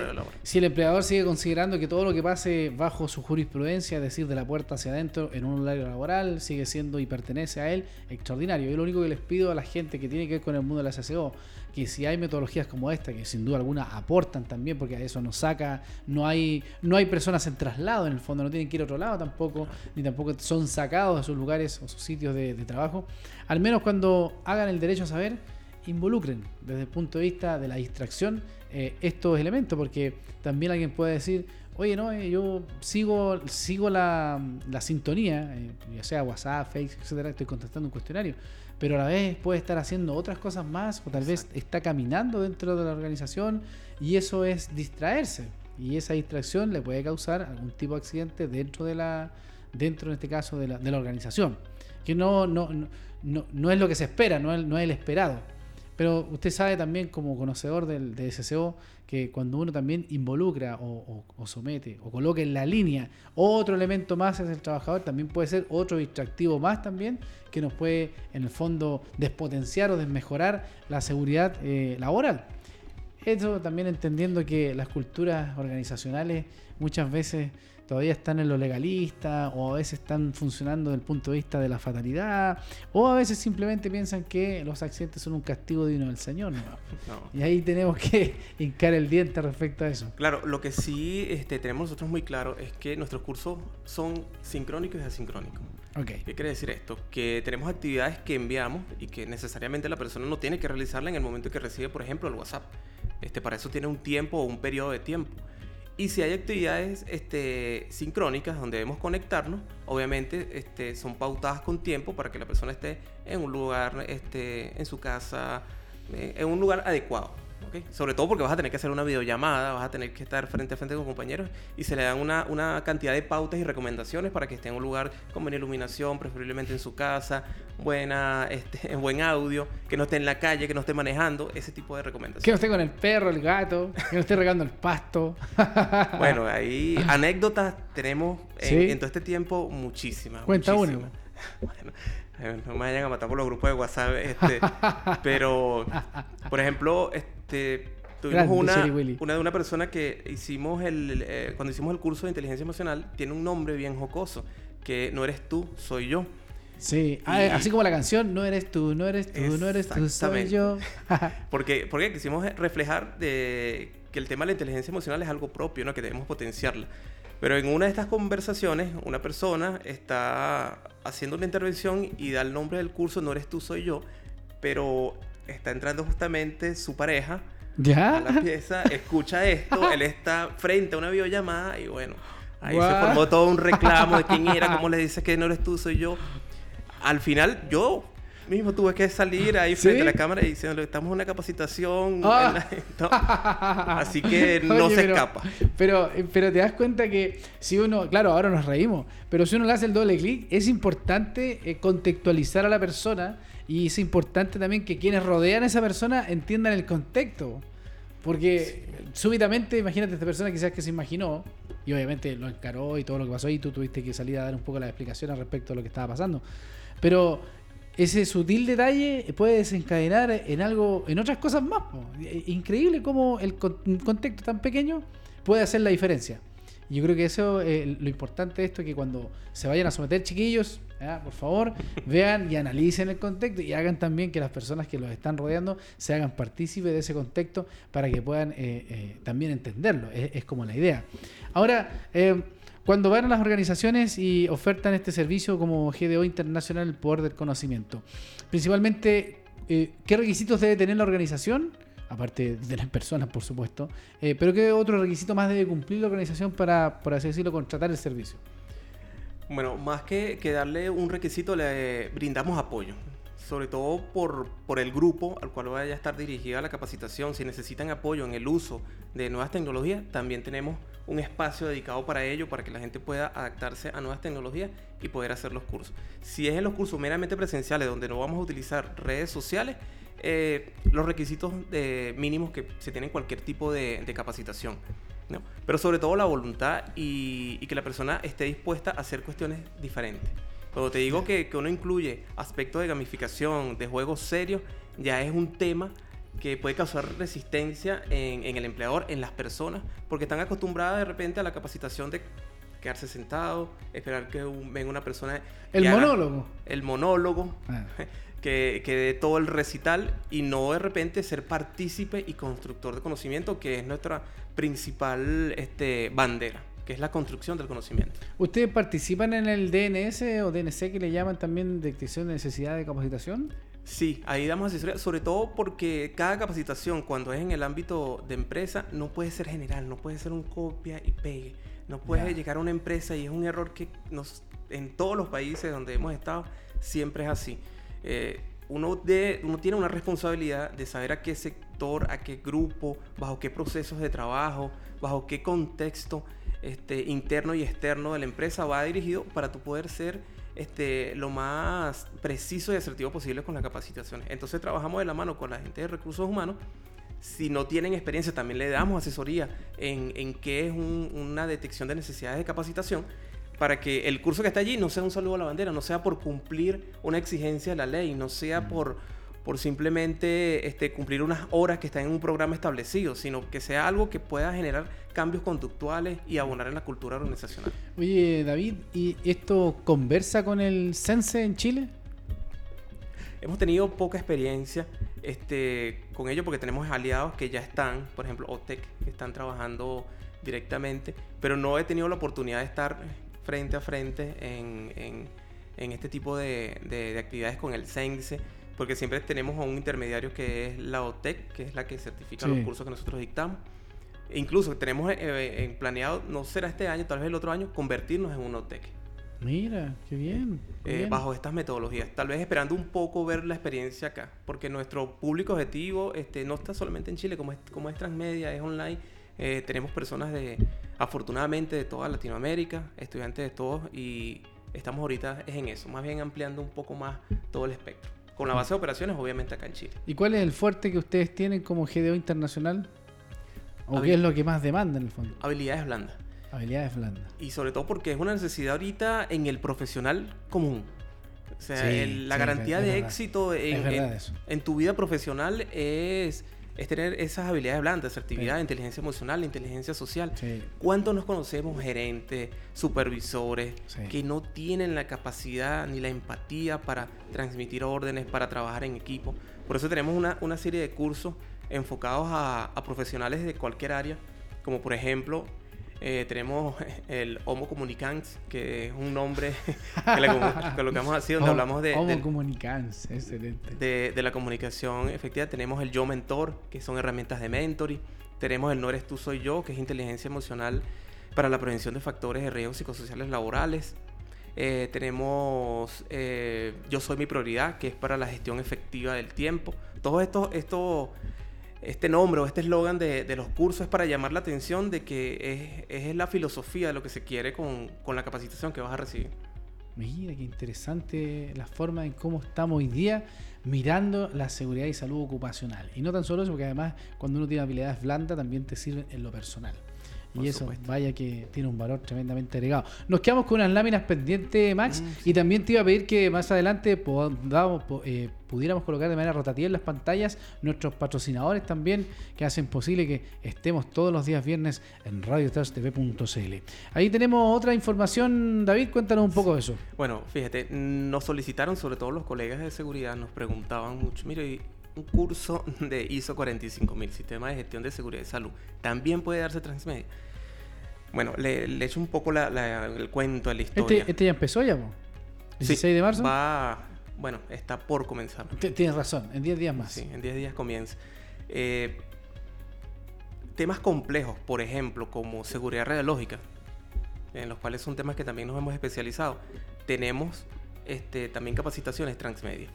si el empleador sigue considerando que todo lo que pase bajo su jurisprudencia, es decir, de la puerta hacia adentro en un horario laboral, sigue siendo y pertenece a él, extraordinario. Yo lo único que les pido a la gente que tiene que ver con el mundo de la SSO, que si hay metodologías como esta, que sin duda alguna aportan también, porque a eso nos saca, no hay, no hay personas en traslado en el fondo, no tienen que ir a otro lado tampoco, ni tampoco son sacados de sus lugares o sus sitios de, trabajo, al menos cuando hagan el derecho a saber, involucren desde el punto de vista de la distracción eh, estos elementos, porque también alguien puede decir, oye, no, eh, yo sigo, sigo la, la sintonía, eh, ya sea WhatsApp, Facebook, etcétera, estoy contestando un cuestionario pero a la vez puede estar haciendo otras cosas más o tal vez está caminando dentro de la organización y eso es distraerse y esa distracción le puede causar algún tipo de accidente dentro de la dentro en este caso de la, organización que no, no, no, no, es lo que se espera, no es, no es el esperado. Pero usted sabe también como conocedor del, de SCO que cuando uno también involucra o, somete o coloca en la línea otro elemento más es el trabajador, también puede ser otro distractivo más también que nos puede en el fondo despotenciar o desmejorar la seguridad eh, laboral. Esto también entendiendo que las culturas organizacionales muchas veces todavía están en lo legalista o a veces están funcionando desde el punto de vista de la fatalidad o a veces simplemente piensan que los accidentes son un castigo divino del Señor. Y ahí tenemos que hincar el diente respecto a eso. Claro, lo que sí este, tenemos nosotros muy claro es que nuestros cursos son sincrónicos y asincrónicos. ¿Qué quiere decir esto? Que tenemos actividades que enviamos y que necesariamente la persona no tiene que realizarla en el momento que recibe, por ejemplo, el WhatsApp. Este, para eso tiene un tiempo o un periodo de tiempo. Y si hay actividades este, sincrónicas donde debemos conectarnos, obviamente este, son pautadas con tiempo para que la persona esté en un lugar, este, en su casa, eh, en un lugar adecuado. Sobre todo porque vas a tener que hacer una videollamada, vas a tener que estar frente a frente con compañeros y se le dan una, una cantidad de pautas y recomendaciones para que esté en un lugar con buena iluminación, preferiblemente en su casa, buena, este, buen audio, que no esté en la calle, que no esté manejando, ese tipo de recomendaciones. Que no esté con el perro, el gato, que no esté regando el pasto. bueno, ahí anécdotas tenemos en, todo este tiempo muchísimas. Cuenta una. Bueno, eh, no me vayan a matar por los grupos de WhatsApp, este, pero, por ejemplo, este, tuvimos una, una de una persona que hicimos el, eh, cuando hicimos el curso de inteligencia emocional, tiene un nombre bien jocoso, que no eres tú, soy yo. Sí, ah, así como la canción, no eres tú, no eres tú, no eres tú, soy yo. porque, porque quisimos reflejar de que el tema de la inteligencia emocional es algo propio, ¿no? que debemos potenciarla. Pero en una de estas conversaciones, una persona está haciendo una intervención y da el nombre del curso, no eres tú, soy yo, pero está entrando justamente su pareja ¿Ya? a la pieza, escucha esto, él está frente a una videollamada y bueno, ahí se formó todo un reclamo de quién era, cómo le dices que no eres tú, soy yo. Al final yo mismo tuve que salir ahí frente a la cámara y diciendo estamos en una capacitación. Ah. así que no se escapa. Pero, pero te das cuenta que si uno, claro, ahora nos reímos, pero si uno le hace el doble clic, es importante eh, contextualizar a la persona y es importante también que quienes rodean a esa persona entiendan el contexto. Porque súbitamente, imagínate, esta persona quizás que se imaginó, y obviamente lo encaró y todo lo que pasó, y tú tuviste que salir a dar un poco las explicaciones respecto a lo que estaba pasando. Pero ese sutil detalle puede desencadenar en algo, en otras cosas más. Increíble cómo el contexto tan pequeño puede hacer la diferencia. Yo creo que eso, eh, lo importante de esto es que cuando se vayan a someter chiquillos, por favor, vean y analicen el contexto y hagan también que las personas que los están rodeando se hagan partícipes de ese contexto para que puedan eh, eh, también entenderlo. Es, es, como la idea. Ahora, cuando van a las organizaciones y ofertan este servicio como GDO Internacional, el poder del conocimiento, principalmente, eh, ¿qué requisitos debe tener la organización? Aparte de las personas, por supuesto. Eh, pero ¿qué otro requisito más debe cumplir la organización para, por así decirlo, contratar el servicio? Bueno, más que, que darle un requisito, le brindamos apoyo sobre todo por, por, el grupo al cual vaya a estar dirigida la capacitación. Si necesitan apoyo en el uso de nuevas tecnologías, también tenemos un espacio dedicado para ello, para que la gente pueda adaptarse a nuevas tecnologías y poder hacer los cursos. Si es en los cursos meramente presenciales, donde no vamos a utilizar redes sociales, eh, los requisitos de mínimos que se tienen cualquier tipo de, capacitación. Pero sobre todo la voluntad y, y, que la persona esté dispuesta a hacer cuestiones diferentes. Cuando te digo que, que uno incluye aspectos de gamificación, de juegos serios, ya es un tema que puede causar resistencia en, en, el empleador, en las personas, porque están acostumbradas de repente a la capacitación de quedarse sentado, esperar que venga una persona. El monólogo. El monólogo. Ah. Que, que dé todo el recital y no de repente ser partícipe y constructor de conocimiento, que es nuestra principal este, bandera que es la construcción del conocimiento. ¿Ustedes participan en el DNS o DNC que le llaman también detección de necesidad de capacitación? Sí, ahí damos asesoría, sobre todo porque cada capacitación, cuando es en el ámbito de empresa, no puede ser general, no puede ser un copia y pegue. No puede llegar a una empresa y es un error que nos, en todos los países donde hemos estado siempre es así. Eh, uno, de, uno tiene una responsabilidad de saber a qué sector, a qué grupo, bajo qué procesos de trabajo, bajo qué contexto este, interno y externo de la empresa va dirigido para tu poder ser este, lo más preciso y asertivo posible con las capacitaciones. Entonces trabajamos de la mano con la gente de recursos humanos. Si no tienen experiencia, también le damos asesoría en, en qué es una detección de necesidades de capacitación para que el curso que está allí no sea un saludo a la bandera, no sea por cumplir una exigencia de la ley, no sea por, por simplemente este, cumplir unas horas que están en un programa establecido, sino que sea algo que pueda generar cambios conductuales y abonar en la cultura organizacional. Oye, David, ¿y esto conversa con el Sense en Chile? Hemos tenido poca experiencia este, con ello porque tenemos aliados que ya están, por ejemplo, OTEC, que están trabajando directamente, pero no he tenido la oportunidad de estar frente a frente en en este tipo de, actividades con el CENSE, porque siempre tenemos a un intermediario que es la OTEC, que es la que certifica los cursos que nosotros dictamos. E incluso tenemos eh, en planeado, no será este año, tal vez el otro año, convertirnos en un OTEC. Mira, qué bien. Eh, bajo estas metodologías. Tal vez esperando un poco ver la experiencia acá, porque nuestro público objetivo este, no está solamente en Chile, como es, como es transmedia, es online. Eh, tenemos personas de, afortunadamente, de toda Latinoamérica, estudiantes de todos, y estamos ahorita es en eso, más bien ampliando un poco más todo el espectro. Con la base de operaciones, obviamente, acá en Chile. ¿Y cuál es el fuerte que ustedes tienen como GDO internacional? ¿O qué es lo que más demanda en el fondo? Habilidades blandas. Habilidades blandas. Y sobre todo porque es una necesidad ahorita en el profesional común. O sea, la garantía de éxito en, tu vida profesional es, es tener esas habilidades blandas, asertividad, inteligencia emocional, inteligencia social. ¿Cuántos nos conocemos gerentes, supervisores, que no tienen la capacidad ni la empatía para transmitir órdenes, para trabajar en equipo? Por eso tenemos una, una serie de cursos enfocados a, a profesionales de cualquier área, como por ejemplo eh, tenemos el Homo Comunicans, que es un nombre que le colocamos así, donde hablamos de... Homo Comunicans, excelente. De, la comunicación efectiva. Tenemos el Yo Mentor, que son herramientas de mentoring. Tenemos el No Eres Tú, Soy Yo, que es inteligencia emocional para la prevención de factores de riesgo psicosociales laborales. Eh, tenemos eh, Yo Soy Mi Prioridad, que es para la gestión efectiva del tiempo. Todo esto, esto este nombre o este eslogan de, los cursos es para llamar la atención de que es, la filosofía de lo que se quiere con, con, la capacitación que vas a recibir. Mira, qué interesante la forma en cómo estamos hoy día mirando la seguridad y salud ocupacional. Y no tan solo eso, porque además cuando uno tiene habilidades blandas también te sirven en lo personal y eso, vaya que tiene un valor tremendamente agregado. Nos quedamos con unas láminas pendientes, Max, mm, y también te iba a pedir que más adelante eh, pudiéramos colocar de manera rotativa en las pantallas nuestros patrocinadores también, que hacen posible que estemos todos los días viernes en radiotrastv.cl. Ahí tenemos otra información, David, cuéntanos un poco de eso. Bueno, fíjate, nos solicitaron, sobre todo los colegas de seguridad, nos preguntaban mucho, mire, un curso de ISO 45000, Sistema de Gestión de Seguridad y Salud, también puede darse transmedia. Bueno, le, le echo un poco el cuento a la este, historia. ¿Este, ya empezó ya, ¿16 sí, de marzo? Va, bueno, está por comenzar. Tienes razón, en 10 días más. Sí, en 10 días comienza. Eh, temas complejos, por ejemplo, como seguridad radiológica, en los cuales son temas que también nos hemos especializado. Tenemos este, también capacitaciones transmedia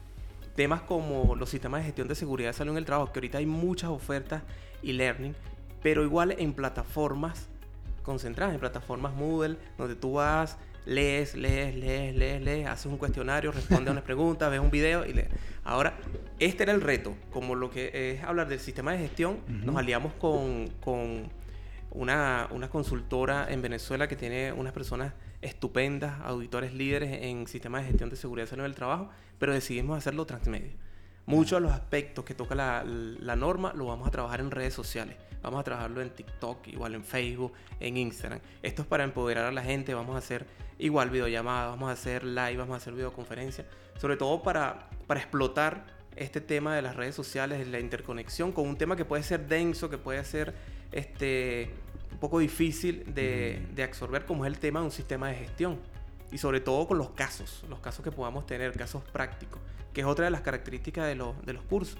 temas como los sistemas de gestión de seguridad de salud en el trabajo, que ahorita hay muchas ofertas y learning, pero igual en plataformas concentradas, en plataformas Moodle, donde tú vas, lees, lees, lees, lees, lees, haces un cuestionario, respondes a unas preguntas, ves un video y lees. Ahora, este era el reto, como lo que es hablar del sistema de gestión, nos aliamos con, con una, una consultora en Venezuela que tiene unas personas estupendas, auditores líderes en sistemas de gestión de seguridad y salud del trabajo, pero decidimos hacerlo transmedia. Muchos de los aspectos que toca la, norma lo vamos a trabajar en redes sociales. Vamos a trabajarlo en TikTok, igual en Facebook, en Instagram. Esto es para empoderar a la gente. Vamos a hacer igual videollamadas, vamos a hacer live, vamos a hacer videoconferencia. Sobre todo para, para explotar este tema de las redes sociales, la interconexión con un tema que puede ser denso, que puede ser este, poco difícil de, absorber como es el tema de un sistema de gestión. Y sobre todo con los casos, los casos que podamos tener, casos prácticos, que es otra de las características de, los, de los cursos.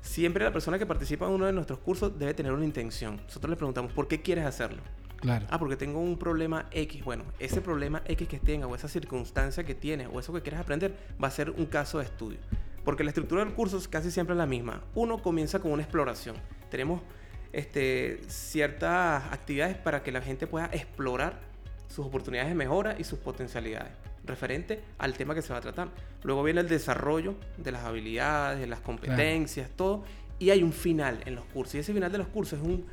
Siempre la persona que participa en uno de nuestros cursos debe tener una intención. Nosotros le preguntamos, ¿por qué quieres hacerlo? Claro. Ah, porque tengo un problema X. Bueno, ese problema X que tenga o esa circunstancia que tiene o eso que quieres aprender va a ser un caso de estudio. Porque la estructura del curso es casi siempre la misma. Uno comienza con una exploración. Tenemos este, ciertas actividades para que la gente pueda explorar sus oportunidades de mejora y sus potencialidades referente al tema que se va a tratar. Luego viene el desarrollo de las habilidades, de las competencias, todo. Y hay un final en los cursos. Y ese final de los cursos es un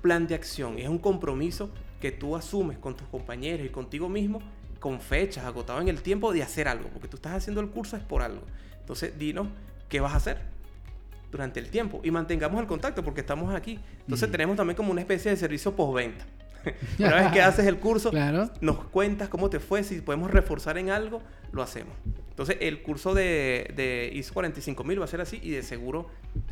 plan de acción, es un compromiso que tú asumes con tus compañeros y contigo mismo con fechas, agotado en el tiempo de hacer algo, porque tú estás haciendo el curso es por algo. Entonces, dinos qué vas a hacer durante el tiempo y mantengamos el contacto porque estamos aquí. Entonces tenemos también como una especie de servicio postventa. Una vez que haces el curso, nos cuentas cómo te fue, si podemos reforzar en algo, lo hacemos. Entonces el curso de, de ISO 45000 va a ser así y de seguro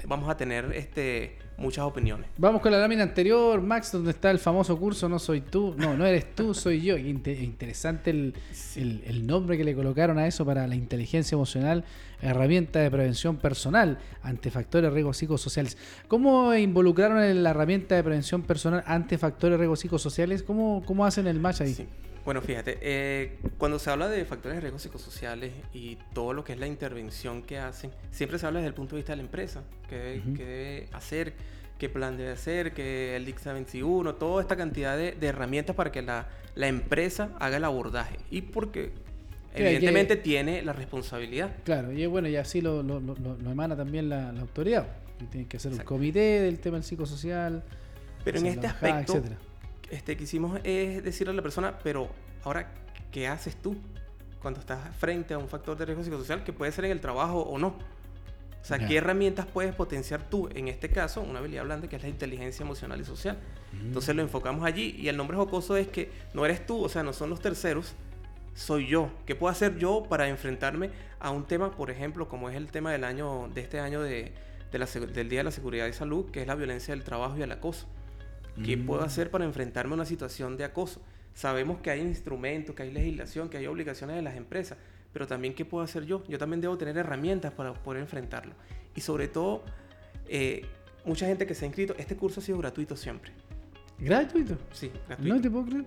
vamos a tener este muchas opiniones. Vamos con la lámina anterior, Max, donde está el famoso curso No soy tú, no, no eres tú, soy yo. interesante el, el, nombre que le colocaron a eso para la inteligencia emocional, herramienta de prevención personal ante factores de riesgos psicosociales. ¿Cómo involucraron en la herramienta de prevención personal ante factores de riesgos psicosociales? ¿Cómo, cómo hacen el match ahí? Bueno, fíjate, eh, cuando se habla de factores de riesgo psicosociales y todo lo que es la intervención que hacen, siempre se habla desde el punto de vista de la empresa, qué, debe hacer, qué plan debe hacer, que el DICSA 21, toda esta cantidad de, herramientas para que la, empresa haga el abordaje. Y porque evidentemente tiene la responsabilidad. Claro, y bueno, y así lo, lo, emana también la, autoridad. Tiene que hacer un comité del tema del psicosocial. Pero en este aspecto este, quisimos es decirle a la persona, pero ahora, ¿qué haces tú cuando estás frente a un factor de riesgo psicosocial que puede ser en el trabajo o no? O sea, ¿qué herramientas puedes potenciar tú? En este caso, una habilidad blanda que es la inteligencia emocional y social. Mm. Entonces lo enfocamos allí y el nombre jocoso es que no eres tú, o sea, no son los terceros, soy yo. ¿Qué puedo hacer yo para enfrentarme a un tema, por ejemplo, como es el tema del año, de este año de, del Día de la Seguridad y Salud, que es la violencia del trabajo y el acoso? ¿Qué puedo mm. hacer para enfrentarme a una situación de acoso? Sabemos que hay instrumentos, que hay legislación, que hay obligaciones de las empresas, pero también qué puedo hacer yo? Yo también debo tener herramientas para poder enfrentarlo. Y sobre todo, eh, mucha gente que se ha inscrito, este curso ha sido gratuito siempre. ¿Gratuito? Sí, gratuito. No te puedo creer.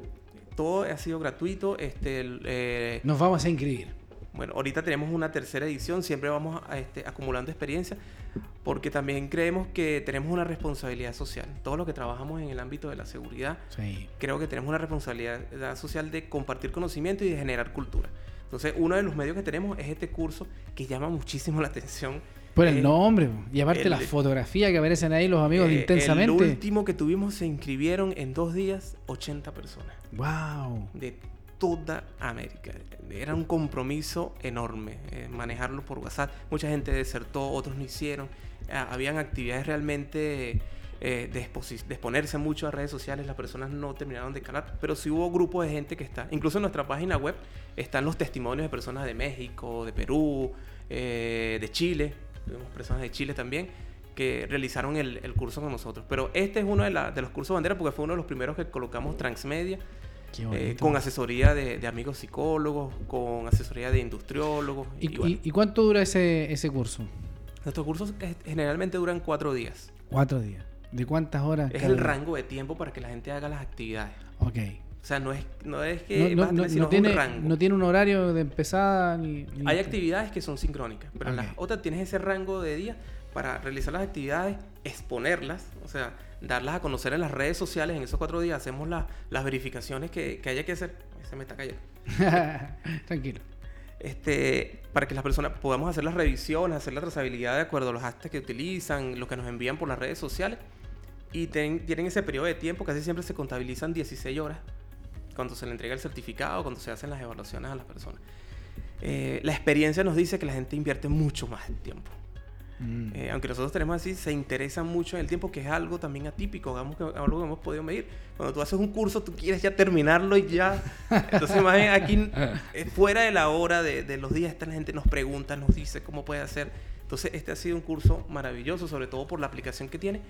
Todo ha sido gratuito. Este, eh, Nos vamos a inscribir. Bueno, ahorita tenemos una tercera edición, siempre vamos este, acumulando experiencia, porque también creemos que tenemos una responsabilidad social. Todos los que trabajamos en el ámbito de la seguridad, creo que tenemos una responsabilidad social de compartir conocimiento y de generar cultura. Entonces, uno de los medios que tenemos es este curso que llama muchísimo la atención. Por el nombre, y aparte la fotografía que aparecen ahí los amigos de eh, Intensamente. El último que tuvimos se inscribieron en dos días 80 personas. ¡Wow! De toda América. Era un compromiso enorme eh, manejarlo por WhatsApp. Mucha gente desertó, otros no hicieron. Ah, habían actividades realmente eh, de, exponerse mucho a redes sociales. Las personas no terminaron de calar, pero sí hubo grupos de gente que está. Incluso en nuestra página web están los testimonios de personas de México, de Perú, eh, de Chile. Tuvimos personas de Chile también que realizaron el, curso con nosotros. Pero este es uno de, de los cursos bandera porque fue uno de los primeros que colocamos Transmedia eh, con asesoría de, amigos psicólogos, con asesoría de industriólogos. ¿Y, cuánto dura ese, ese curso? Nuestros cursos generalmente duran cuatro días. Cuatro días. ¿De cuántas horas? Es el rango de tiempo para que la gente haga las actividades. Ok. O sea, no es, no es que no, tiene, un rango. no tiene un horario de empezada ni... Hay actividades que son sincrónicas, pero en las otras tienes ese rango de días para realizar las actividades, exponerlas, o sea, darlas a conocer en las redes sociales. En esos cuatro días hacemos las verificaciones que, que, haya que hacer. Se me está cayendo. Tranquilo. Este, para que las personas podamos hacer las revisiones, hacer la trazabilidad de acuerdo a los hashtags que utilizan, lo que nos envían por las redes sociales. Y tienen ese periodo de tiempo, casi siempre se contabilizan 16 horas cuando se le entrega el certificado, cuando se hacen las evaluaciones a las personas. Eh, la experiencia nos dice que la gente invierte mucho más tiempo. Mm. Eh, aunque nosotros tenemos así, se interesa mucho en el tiempo, que es algo también atípico, digamos que algo que hemos podido medir. Cuando tú haces un curso, tú quieres ya terminarlo y ya. Entonces, más bien aquí, eh, fuera de la hora de, de, los días, esta gente nos pregunta, nos dice cómo puede hacer. Entonces, este ha sido un curso maravilloso, sobre todo por la aplicación que tiene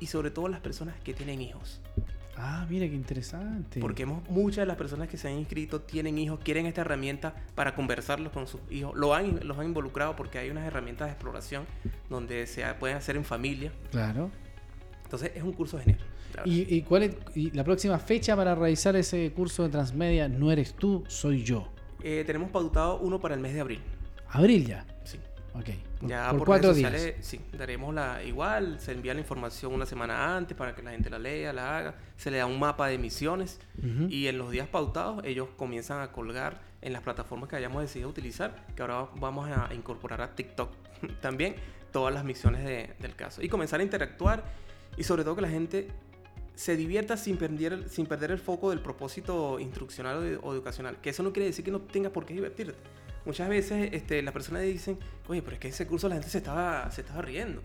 y sobre todo las personas que tienen hijos. Ah, mira qué interesante. Porque hemos, muchas de las personas que se han inscrito tienen hijos, quieren esta herramienta para conversarlos con sus hijos. Lo han, los han involucrado porque hay unas herramientas de exploración donde se pueden hacer en familia. Claro. Entonces es un curso genial. ¿Y, cuál es la próxima fecha para realizar ese curso de transmedia? No eres tú, soy yo. Eh, tenemos pautado uno para el mes de abril. ¿Abril ya? Sí. Ok. Ya por, cuatro días. sí, daremos la igual, se envía la información una semana antes para que la gente la lea, la haga, se le da un mapa de misiones y en los días pautados ellos comienzan a colgar en las plataformas que hayamos decidido utilizar, que ahora vamos a incorporar a TikTok también todas las misiones del caso y comenzar a interactuar y sobre todo que la gente se divierta sin perder, sin perder el foco del propósito instruccional o, educacional, que eso no quiere decir que no tengas por qué divertirte muchas veces este, las personas dicen, oye, pero es que ese curso la gente se estaba, se estaba riendo.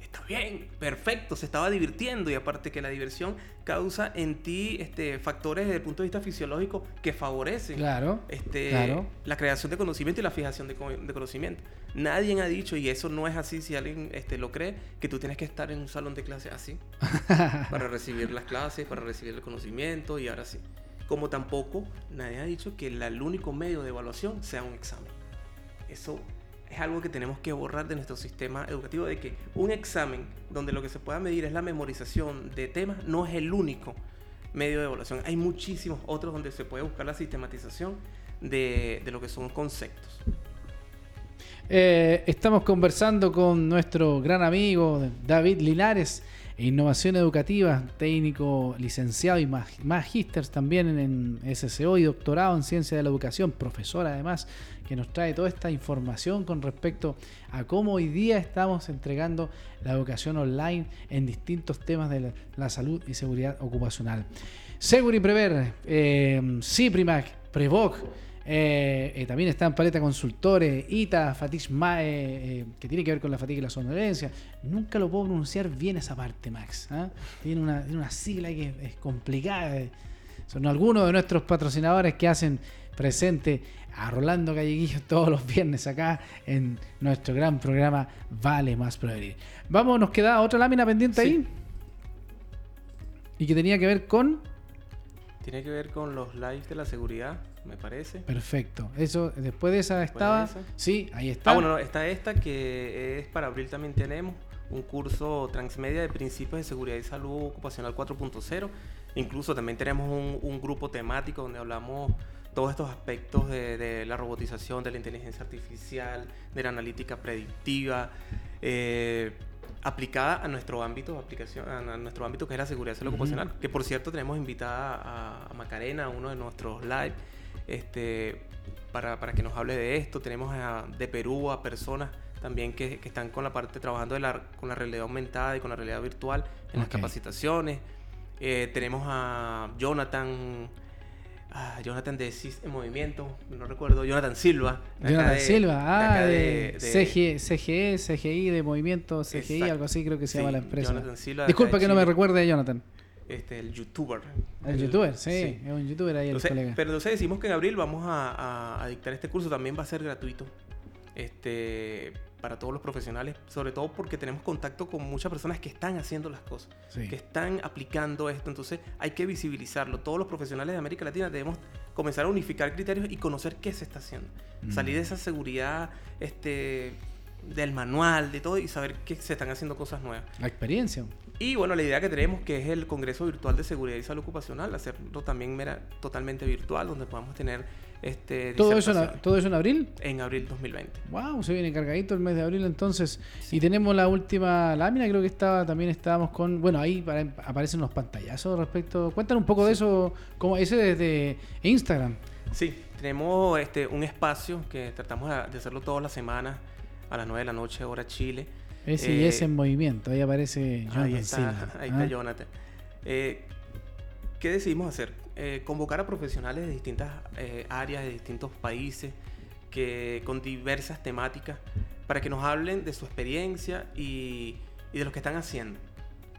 está bien, perfecto, se estaba divirtiendo y aparte que la diversión causa en ti este, factores desde el punto de vista fisiológico que favorecen claro, este, la creación de conocimiento y la fijación de, conocimiento. Nadie ha dicho, y eso no es así si alguien este, lo cree, que tú tienes que estar en un salón de clase así para recibir las clases, para recibir el conocimiento y ahora sí. Como tampoco nadie ha dicho que el único medio de evaluación sea un examen. Eso es algo que tenemos que borrar de nuestro sistema educativo, de que un examen donde lo que se pueda medir es la memorización de temas, no es el único medio de evaluación. Hay muchísimos otros donde se puede buscar la sistematización de, lo que son conceptos. Eh, estamos conversando con nuestro gran amigo David Linares Innovación Educativa, técnico licenciado y magíster también en SCO y doctorado en Ciencia de la Educación, profesor además, que nos trae toda esta información con respecto a cómo hoy día estamos entregando la educación online en distintos temas de la, salud y seguridad ocupacional. Seguri Prever, eh, CIPRIMAC, Prevoc, eh, eh, también están Paleta Consultores, ITA, Fatish eh, que tiene que ver con la fatiga y la somnolencia. Nunca lo puedo pronunciar bien esa parte, Max. ¿ah? Tiene, una, sigla que es, complicada. Son algunos de nuestros patrocinadores que hacen presente a Rolando Galleguillo todos los viernes acá en nuestro gran programa Vale Más Prevenir. Vamos, nos queda otra lámina pendiente ahí. Y que tenía que ver con... Tiene que ver con los lives de la seguridad me parece. Perfecto. Eso, después de esa estaba. Sí, ahí está. Ah, bueno, está esta que es para abril también tenemos un curso transmedia de principios de seguridad y salud ocupacional 4.0. Incluso también tenemos un, grupo temático donde hablamos todos estos aspectos de, la robotización, de la inteligencia artificial, de la analítica predictiva. Eh, aplicada a nuestro ámbito aplicación a nuestro ámbito que es la seguridad salud ocupacional que por cierto tenemos invitada a, a Macarena uno de nuestros live este, para, para, que nos hable de esto. Tenemos de Perú a personas también que, que, están con la parte trabajando de la, con la realidad aumentada y con la realidad virtual en las capacitaciones. Eh, tenemos a Jonathan. Jonathan de en Movimiento, no recuerdo, Jonathan Silva. Jonathan Silva, ah, de, CGE, CGI, de Movimiento, CGI, algo así creo que se llama la empresa. Silva. Disculpa que no me recuerde, Jonathan este, el youtuber. El, youtuber, sí, es un youtuber ahí el colega. Pero entonces decimos que en abril vamos a, dictar este curso, también va a ser gratuito. Este, para todos los profesionales, sobre todo porque tenemos contacto con muchas personas que están haciendo las cosas, que están aplicando esto, entonces hay que visibilizarlo. Todos los profesionales de América Latina debemos comenzar a unificar criterios y conocer qué se está haciendo. Mm. Salir de esa seguridad este, del manual, de todo y saber que se están haciendo cosas nuevas. La experiencia. Y bueno, la idea que tenemos que es el Congreso Virtual de Seguridad y Salud Ocupacional, hacerlo también totalmente virtual, donde podamos tener este ¿Todo eso, en, ¿Todo eso en abril? En abril 2020. Wow, se viene cargadito el mes de abril entonces. Y tenemos la última lámina, creo que estaba, también estábamos con, bueno, ahí aparecen unos pantallazos respecto, cuéntanos un poco de eso, como ese desde Instagram. Sí, tenemos este un espacio que tratamos de hacerlo todas las semanas a las 9 de la noche, hora Chile ese y ese en movimiento, ahí aparece Jonathan. Ahí está, ahí está ¿ah? Jonathan. Eh, ¿Qué decidimos hacer? Eh, convocar a profesionales de distintas eh, áreas, de distintos países, que, con diversas temáticas, para que nos hablen de su experiencia y, y de lo que están haciendo.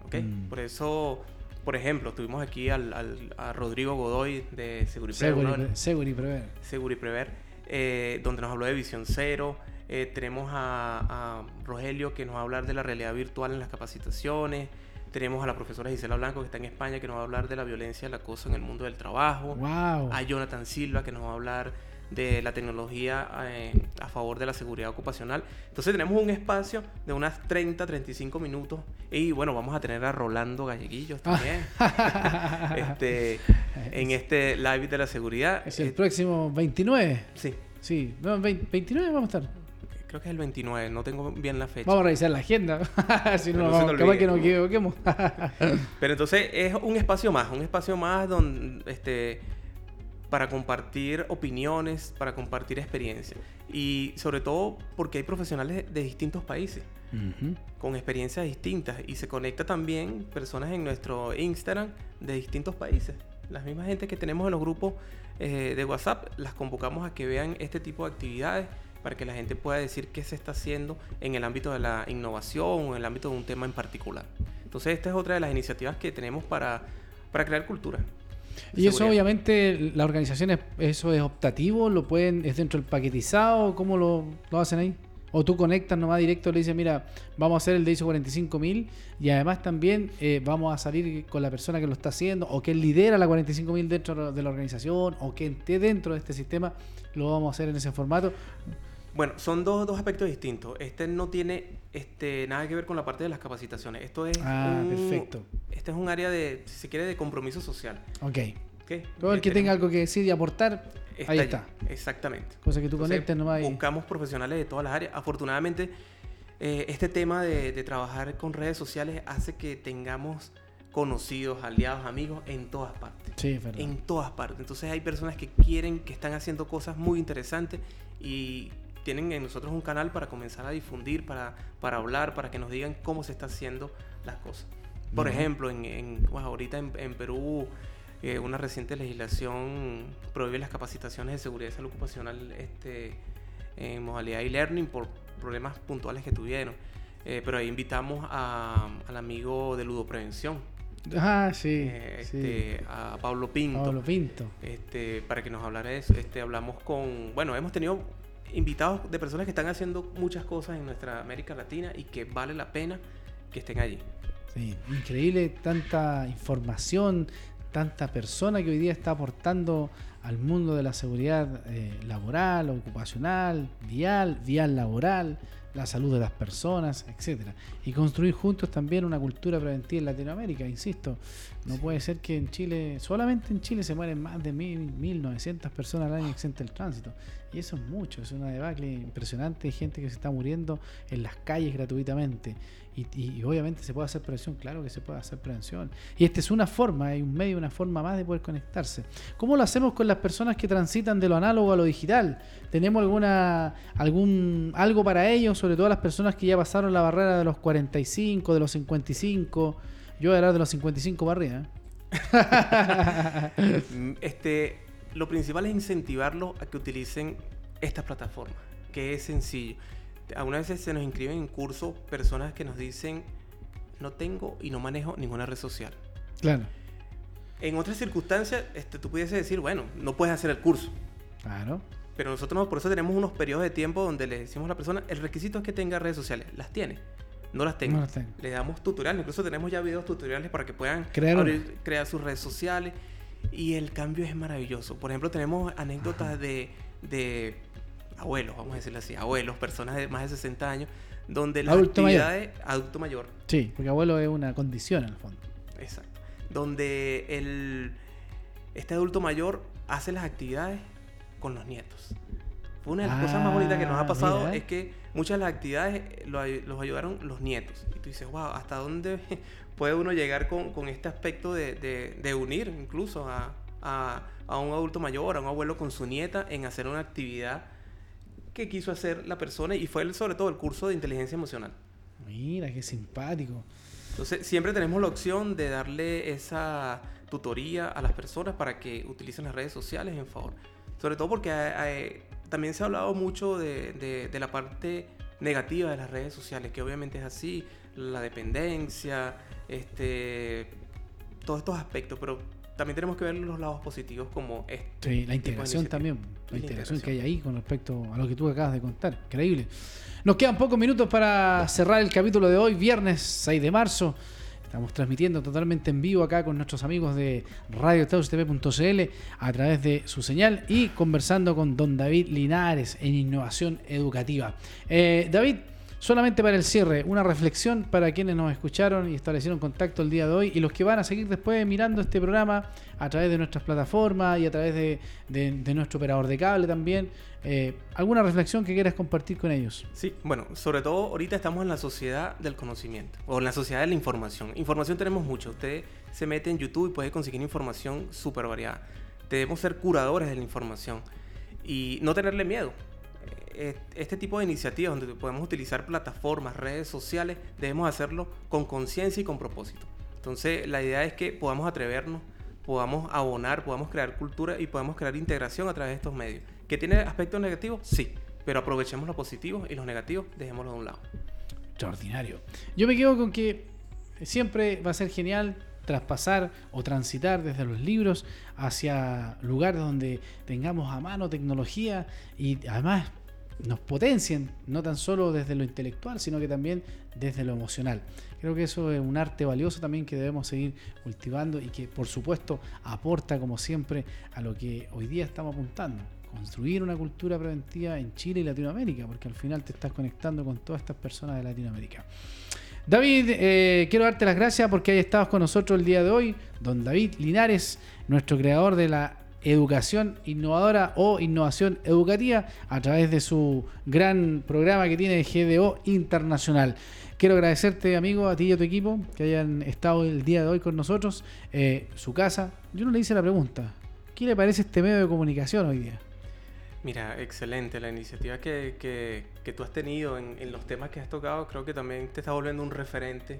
¿okay? Mm. Por eso, por ejemplo, tuvimos aquí al, al, a Rodrigo Godoy de Seguriprever. Seguriprever. Seguriprever, eh, donde nos habló de Visión Cero. Eh, tenemos a, Rogelio que nos va a hablar de la realidad virtual en las capacitaciones. Tenemos a la profesora Gisela Blanco que está en España que nos va a hablar de la violencia y la cosa en el mundo del trabajo. Wow. A Jonathan Silva que nos va a hablar de la tecnología eh, a favor de la seguridad ocupacional. Entonces tenemos un espacio de unas 30, 35 minutos y bueno, vamos a tener a Rolando Galleguillos también este, en este live de la seguridad. Es el próximo 29. Sí. Sí, 29 vamos a estar creo que es el 29, no tengo bien la fecha. Vamos a revisar la agenda, si no, no vamos, que nos equivoquemos. Pero entonces es un espacio más, un espacio más donde, este, para compartir opiniones, para compartir experiencias. Y sobre todo porque hay profesionales de distintos países, con experiencias distintas. Y se conecta también personas en nuestro Instagram de distintos países. Las mismas gente que tenemos en los grupos eh, de WhatsApp, las convocamos a que vean este tipo de actividades para que la gente pueda decir qué se está haciendo en el ámbito de la innovación o en el ámbito de un tema en particular. Entonces, esta es otra de las iniciativas que tenemos para, para crear cultura. Y eso obviamente, la organización, eso es optativo, lo pueden, es dentro del paquetizado, ¿cómo lo, lo hacen ahí? O tú conectas nomás directo, le dices, mira, vamos a hacer el de ISO 45000 y además también eh, vamos a salir con la persona que lo está haciendo o que lidera la 45000 dentro de la organización o que esté dentro de este sistema, lo vamos a hacer en ese formato. Bueno, son dos, dos aspectos distintos. Este no tiene este, nada que ver con la parte de las capacitaciones. Esto es ah, perfecto. Este es un área de, si se quiere, de compromiso social. Ok. Todo el que tenga algo que decir y aportar, ahí está. Exactamente. Cosa que tú conectes nomás. Buscamos profesionales de todas las áreas. Afortunadamente, eh, este tema de, trabajar con redes sociales hace que tengamos conocidos, aliados, amigos en todas partes. Sí, es verdad. En todas partes. Entonces hay personas que quieren, que están haciendo cosas muy interesantes y tienen en nosotros un canal para comenzar a difundir, para, para hablar, para que nos digan cómo se está haciendo las cosas. Por ejemplo, en, en ahorita en, en Perú eh, una reciente legislación prohíbe las capacitaciones de seguridad y salud ocupacional este, en modalidad e-learning por problemas puntuales que tuvieron. Eh, pero ahí invitamos al amigo de Ludoprevención. Ah, sí, eh, este, A Pablo Pinto. Pablo Pinto. Este, para que nos hablara de eso. Este, hablamos con. Bueno, hemos tenido invitados de personas que están haciendo muchas cosas en nuestra América Latina y que vale la pena que estén allí. Sí, increíble tanta información, tanta persona que hoy día está aportando al mundo de la seguridad eh, laboral, ocupacional, vial, vial laboral, la salud de las personas, etcétera. Y construir juntos también una cultura preventiva en Latinoamérica, insisto. No puede ser que en Chile, solamente en Chile se mueren más de 1.900 personas al año exenta el tránsito. Eso es mucho, es una debacle impresionante gente que se está muriendo en las calles gratuitamente. Y, obviamente se puede hacer prevención, claro que se puede hacer prevención. Y esta es una forma, hay un medio, una forma más de poder conectarse. ¿Cómo lo hacemos con las personas que transitan de lo análogo a lo digital? ¿Tenemos alguna algún algo para ellos, sobre todo las personas que ya pasaron la barrera de los 45, de los 55? Yo voy a hablar de los 55 barridas. este, lo principal es incentivarlos a que utilicen estas plataformas, que es sencillo algunas veces se nos inscriben en curso personas que nos dicen, no tengo y no manejo ninguna red social. Claro. En otras circunstancias, este, tú pudiese decir, bueno, no puedes hacer el curso. Claro. Pero nosotros por eso tenemos unos periodos de tiempo donde le decimos a la persona, el requisito es que tenga redes sociales. ¿Las tiene? No las tengo. Le damos tutoriales, incluso tenemos ya videos tutoriales para que puedan crear sus redes sociales. Y el cambio es maravilloso. Por ejemplo, tenemos anécdotas de, de abuelos, vamos a decirlo así, abuelos, personas de más de 60 años, donde las adulto actividades, adulto mayor. Sí, porque abuelo es una condición en el fondo. Exacto. Donde el, este adulto mayor hace las actividades con los nietos. Una de las cosas más bonitas que nos ha ah, pasado es que muchas de las actividades los ayudaron los nietos. Y tú dices, wow, ¿hasta dónde puede uno llegar con, con este aspecto de, de, de unir incluso a, a, a, un adulto mayor, a un abuelo con su nieta en hacer una actividad que quiso hacer la persona y fue sobre todo el curso de inteligencia emocional. Mira, qué simpático. Entonces, siempre tenemos la opción de darle esa tutoría a las personas para que utilicen las redes sociales en favor. Sobre todo porque eh, también se ha hablado mucho de, de, la parte negativa de las redes sociales, que obviamente es así, la dependencia, este, todos estos aspectos, pero también tenemos que ver los lados positivos como este. Sí, la integración también, la, integración, que hay ahí con respecto a lo que tú acabas de contar. Increíble. Nos quedan pocos minutos para cerrar el capítulo de hoy, viernes 6 de marzo. Estamos transmitiendo totalmente en vivo acá con nuestros amigos de radiotaustv.cl a través de su señal y conversando con don David Linares en innovación educativa. Eh, David, Solamente para el cierre, una reflexión para quienes nos escucharon y establecieron contacto el día de hoy y los que van a seguir después mirando este programa a través de nuestras plataformas y a través de, nuestro operador de cable también. Eh, ¿Alguna reflexión que quieras compartir con ellos? Sí, bueno, sobre todo ahorita estamos en la sociedad del conocimiento o en la sociedad de la información. Información tenemos mucho. Usted se mete en YouTube y puede conseguir información súper variada. Debemos ser curadores de la información y no tenerle miedo este tipo de iniciativas donde podemos utilizar plataformas, redes sociales, debemos hacerlo con conciencia y con propósito. Entonces, la idea es que podamos atrevernos, podamos abonar, podamos crear cultura y podamos crear integración a través de estos medios. ¿Que tiene aspectos negativos? Sí, pero aprovechemos los positivos y los negativos, dejémoslos de un lado. Extraordinario. Yo me quedo con que siempre va a ser genial traspasar o transitar desde los libros hacia lugares donde tengamos a mano tecnología y además nos potencien, no tan solo desde lo intelectual, sino que también desde lo emocional. Creo que eso es un arte valioso también que debemos seguir cultivando y que por supuesto aporta como siempre a lo que hoy día estamos apuntando. Construir una cultura preventiva en Chile y Latinoamérica, porque al final te estás conectando con todas estas personas de Latinoamérica. David, eh, quiero darte las gracias porque hayas estado con nosotros el día de hoy. Don David Linares, nuestro creador de la educación innovadora o innovación educativa a través de su gran programa que tiene GDO Internacional. Quiero agradecerte, amigo, a ti y a tu equipo que hayan estado el día de hoy con nosotros. Eh, su casa. Yo no le hice la pregunta. ¿Qué le parece este medio de comunicación hoy día? Mira, excelente la iniciativa que, que, tú has tenido en, en, los temas que has tocado. Creo que también te está volviendo un referente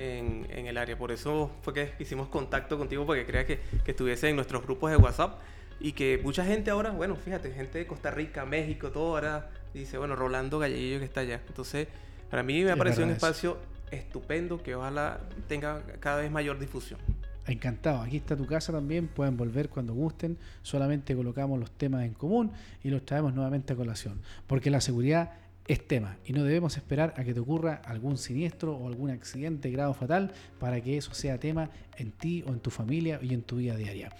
en, en, el área. Por eso fue que hicimos contacto contigo, porque creía que, que estuviese en nuestros grupos de WhatsApp y que mucha gente ahora, bueno, fíjate, gente de Costa Rica, México, todo ahora dice, bueno, Rolando Galleguillo que está allá. Entonces, para mí me ha parecido un espacio estupendo que ojalá tenga cada vez mayor difusión. Encantado, aquí está tu casa también, pueden volver cuando gusten, solamente colocamos los temas en común y los traemos nuevamente a colación, porque la seguridad es tema y no debemos esperar a que te ocurra algún siniestro o algún accidente grado fatal para que eso sea tema en ti o en tu familia y en tu vida diaria.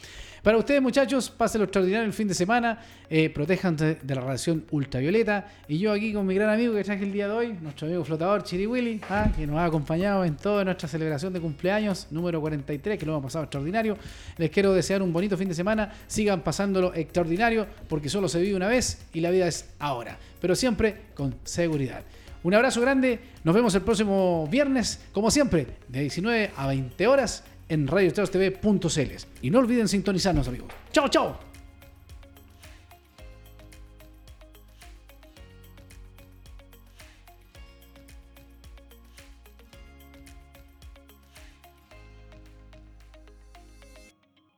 Para ustedes muchachos, pasen lo extraordinario el fin de semana, eh, de la radiación ultravioleta y yo aquí con mi gran amigo que traje el día de hoy, nuestro amigo flotador Chiri Willy, ah, que nos ha acompañado en toda nuestra celebración de cumpleaños número 43, que lo hemos pasado extraordinario. Les quiero desear un bonito fin de semana, sigan pasándolo extraordinario porque solo se vive una vez y la vida es ahora pero siempre con seguridad. Un abrazo grande, nos vemos el próximo viernes, como siempre, de 19 a 20 horas en radiotv.cl. Y no olviden sintonizarnos, amigos. ¡Chao, chao!